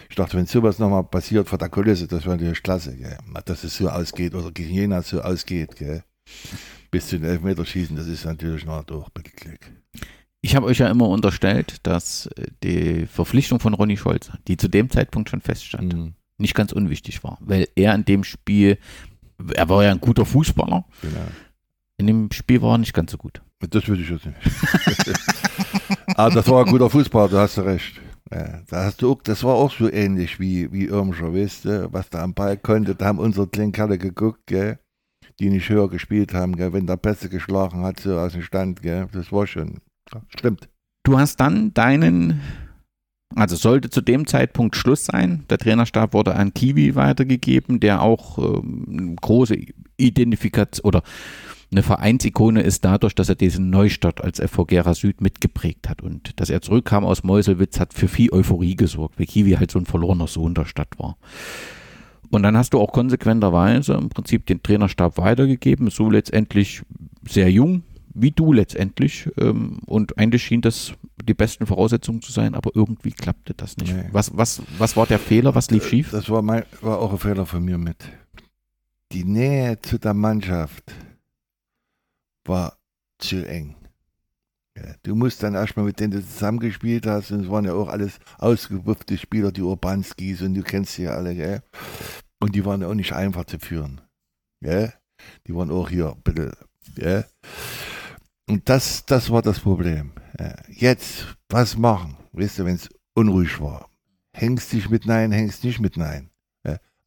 Ich dachte, wenn sowas nochmal passiert vor der Kulisse, das wäre natürlich klasse, gell. dass es so ausgeht oder gegen Jena so ausgeht. Gell. Bis zu den Elfmeterschießen, das ist natürlich noch durch Glück. Ich habe euch ja immer unterstellt, dass äh, die Verpflichtung von Ronny Scholz, die zu dem Zeitpunkt schon feststand, Mhm. nicht ganz unwichtig war. Weil er in dem Spiel, er war ja ein guter Fußballer, Genau. in dem Spiel war er nicht ganz so gut. Das würde ich jetzt nicht. Aber das war ein guter Fußballer, da hast du recht. Ja, da hast du das war auch so ähnlich wie, wie Irmscher, weißt du, was da am Ball konnte. Da haben unsere kleinen Kerle geguckt, gell, die nicht höher gespielt haben, gell, wenn der Pässe geschlagen hat, so aus dem Stand, gell, das war schon, stimmt. Du hast dann deinen, also sollte zu dem Zeitpunkt Schluss sein. Der Trainerstab wurde an Kiwi weitergegeben, der auch ähm, große Identifikation oder eine Vereinsikone ist dadurch, dass er diesen Neustart als FV Gera Süd mitgeprägt hat. Und dass er zurückkam aus Meuselwitz, hat für viel Euphorie gesorgt, weil Kiwi halt so ein verlorener Sohn der Stadt war. Und dann hast du auch konsequenterweise im Prinzip den Trainerstab weitergegeben, so letztendlich sehr jung, wie du letztendlich. Ähm, und eigentlich schien das die besten Voraussetzungen zu sein, aber irgendwie klappte das nicht. Nee. Was, was, was war der Fehler? Was lief schief? Das war, mein, war auch ein Fehler von mir mit. Die Nähe zu der Mannschaft war zu eng. Ja, du musst dann erstmal mit denen du zusammengespielt hast, und es waren ja auch alles ausgepuffte Spieler, die Urbanskis und du kennst sie ja alle, gell? Und die waren ja auch nicht einfach zu führen. Gell? Die waren auch hier bisschen, gell? Und das, das war das Problem. Ja, Jetzt, was machen? Weißt du, wenn es unruhig war? Hängst dich mit Nein, hängst nicht mit Nein.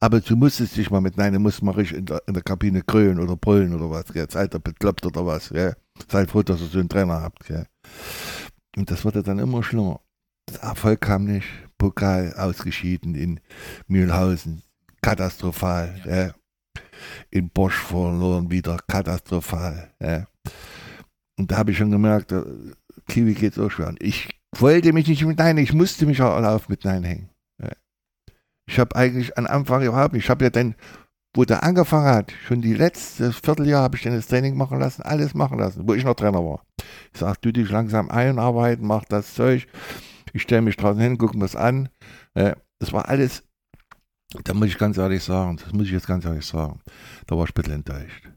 Aber du musstest dich mal mit Nein, du musst mal richtig in der, in der Kabine krölen oder brüllen oder was. Gell? Seid ihr bekloppt oder was. Gell? Seid froh, dass ihr so einen Trainer habt. Gell? Und das wurde dann immer schlimmer. Erfolg kam nicht. Pokal ausgeschieden in Mühlhausen. Katastrophal. Ja. In Bosch verloren wieder. Katastrophal. Ja. Und da habe ich schon gemerkt, der Kiwi geht so schwer. Ich wollte mich nicht mit Nein, ich musste mich auch auf mit Nein hängen. Ich habe eigentlich am Anfang überhaupt ich habe ja dann, wo der angefangen hat, schon die letzte Vierteljahr habe ich dann das Training machen lassen, alles machen lassen, wo ich noch Trainer war. Ich sage, du dich langsam einarbeiten, mach das Zeug. Ich stelle mich draußen hin, gucke mir das an. Ja, das war alles, da muss ich ganz ehrlich sagen, das muss ich jetzt ganz ehrlich sagen, da war ich ein bisschen enttäuscht,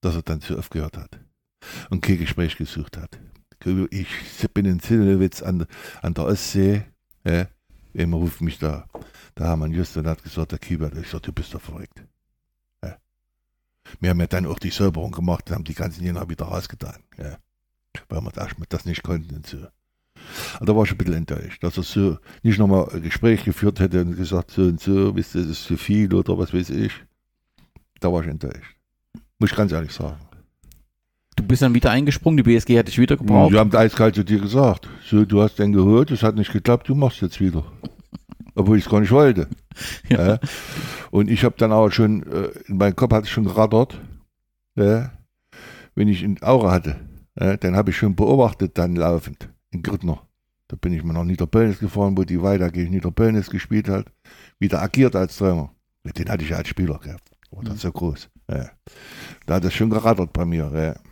dass er dann zu oft gehört hat und kein Gespräch gesucht hat. Ich bin in Zillewitz an, an der Ostsee, ja, immer ruft mich da, der Hermann Just und hat gesagt, der Kiebert, ich sag, du bist doch verrückt. Ja. Wir haben ja dann auch die Säuberung gemacht und haben die ganzen Jänner wieder rausgetan, ja. weil wir das, das nicht konnten und so. Und da war ich ein bisschen enttäuscht, dass er so nicht nochmal ein Gespräch geführt hätte und gesagt, so und so, wisst ihr, das ist zu viel oder was weiß ich. Da war ich enttäuscht. Muss ich ganz ehrlich sagen. Bist dann wieder eingesprungen, die BSG hat dich wieder gebraucht. Die haben eiskalt zu dir gesagt, so, du hast den geholt, es hat nicht geklappt, du machst jetzt wieder. Obwohl ich es gar nicht wollte. Ja. Und ich habe dann auch schon, äh, in meinem Kopf hatte ich schon gerattert, wenn ich in Aura hatte. Dann habe ich schon beobachtet, dann laufend, in Grüttner. Da bin ich mal nach Niederpölnis gefahren, wo die weiter gegen Niederpölnis gespielt hat, wieder agiert als Trainer. Den hatte ich ja als Spieler gehabt. War das so groß. Ja. Da hat das schon gerattert bei mir. Ja.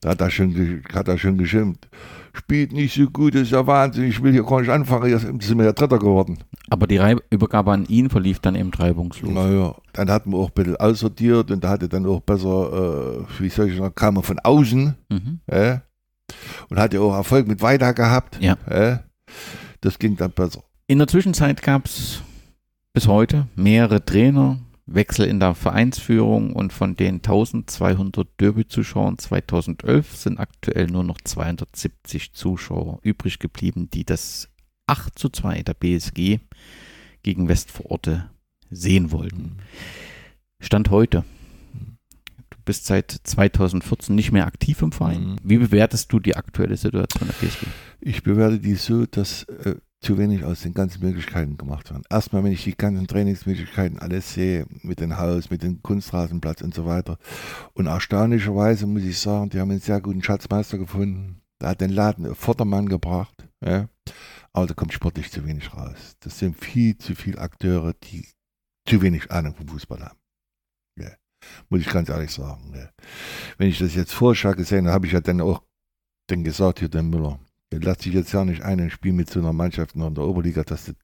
Da hat er schon, ge- hat er schon geschimpft. Spielt nicht so gut, das ist ja Wahnsinn, ich will hier gar nicht anfangen, jetzt sind wir ja Dritter geworden. Aber die Reib Übergabe an ihn verlief dann eben reibungslos. Naja, dann hat man auch ein bisschen aussortiert und da hatte dann auch besser, äh, wie soll ich sagen, kam er von außen Mhm. äh, und hatte auch Erfolg mit Weida gehabt. Ja. Äh, das ging dann besser. In der Zwischenzeit gab es bis heute mehrere Trainer, Wechsel in der Vereinsführung und von den 1200 Derby-Zuschauern 2011 sind aktuell nur noch 270 Zuschauer übrig geblieben, die das 8 zu 2 der BSG gegen Westvororte sehen wollten. Stand heute. Du bist seit 2014 nicht mehr aktiv im Verein. Mhm. Wie bewertest du die aktuelle Situation der BSG? Ich bewerte die so, dass äh, zu wenig aus den ganzen Möglichkeiten gemacht werden. Erstmal, wenn ich die ganzen Trainingsmöglichkeiten alles sehe, mit dem Haus, mit dem Kunstrasenplatz und so weiter. Und erstaunlicherweise muss ich sagen, die haben einen sehr guten Schatzmeister gefunden. Der hat den Laden auf Vordermann gebracht. Ja. Aber da kommt sportlich zu wenig raus. Das sind viel zu viele Akteure, die zu wenig Ahnung vom Fußball haben. Ja. Muss ich ganz ehrlich sagen. Ja. Wenn ich das jetzt vorher gesehen habe, habe ich ja dann auch dann gesagt, hier den Müller, der lässt sich jetzt ja nicht ein, ein Spiel mit so einer Mannschaft noch in der Oberliga, das, ihr,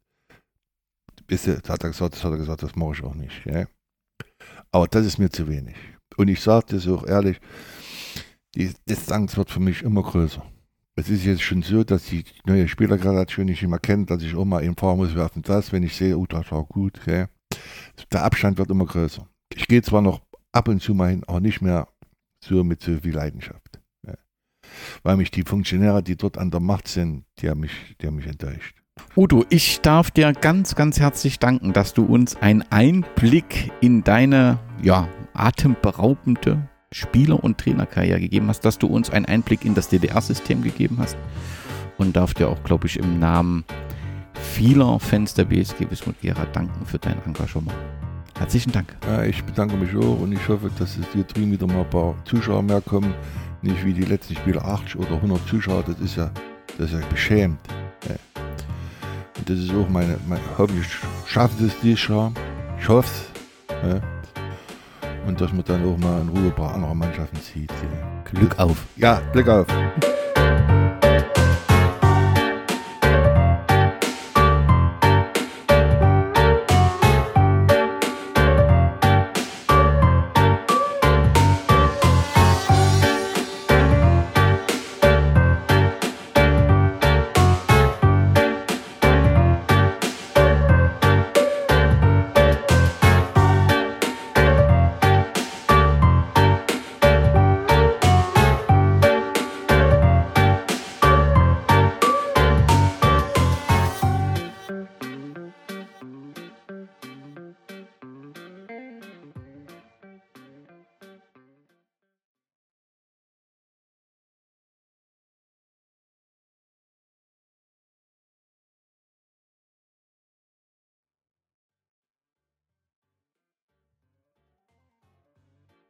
das hat er gesagt, das hat er gesagt, das mache ich auch nicht. Ja? Aber das ist mir zu wenig. Und ich sage das auch ehrlich, die Distanz wird für mich immer größer. Es ist jetzt schon so, dass die neue Spielergeneration nicht immer kennt, dass ich auch mal eben fahren muss, werfen das, wenn ich sehe, oh, das war gut. Ja? Der Abstand wird immer größer. Ich gehe zwar noch ab und zu mal hin, aber nicht mehr so mit so viel Leidenschaft. Weil mich die Funktionäre, die dort an der Macht sind, die haben mich, die haben mich enttäuscht. Udo, ich darf dir ganz, ganz herzlich danken, dass du uns einen Einblick in deine ja, atemberaubende Spieler- und Trainerkarriere gegeben hast, dass du uns einen Einblick in das DDR-System gegeben hast und darf dir auch, glaube ich, im Namen vieler Fans der BSG Wismut Gera danken für dein Engagement. Herzlichen Dank. Ich bedanke mich auch und ich hoffe, dass es hier drüben wieder mal ein paar Zuschauer mehr kommen. Nicht wie die letzten Spiele 80 oder 100 Zuschauer, das ist ja, das ist ja beschämt. Und das ist auch meine, meine hoffentlich schafft es dieses Jahr. Ich hoffe es. Und dass man dann auch mal in Ruhe ein paar andere Mannschaften sieht. Ja. Glück auf. Ja, Glück auf.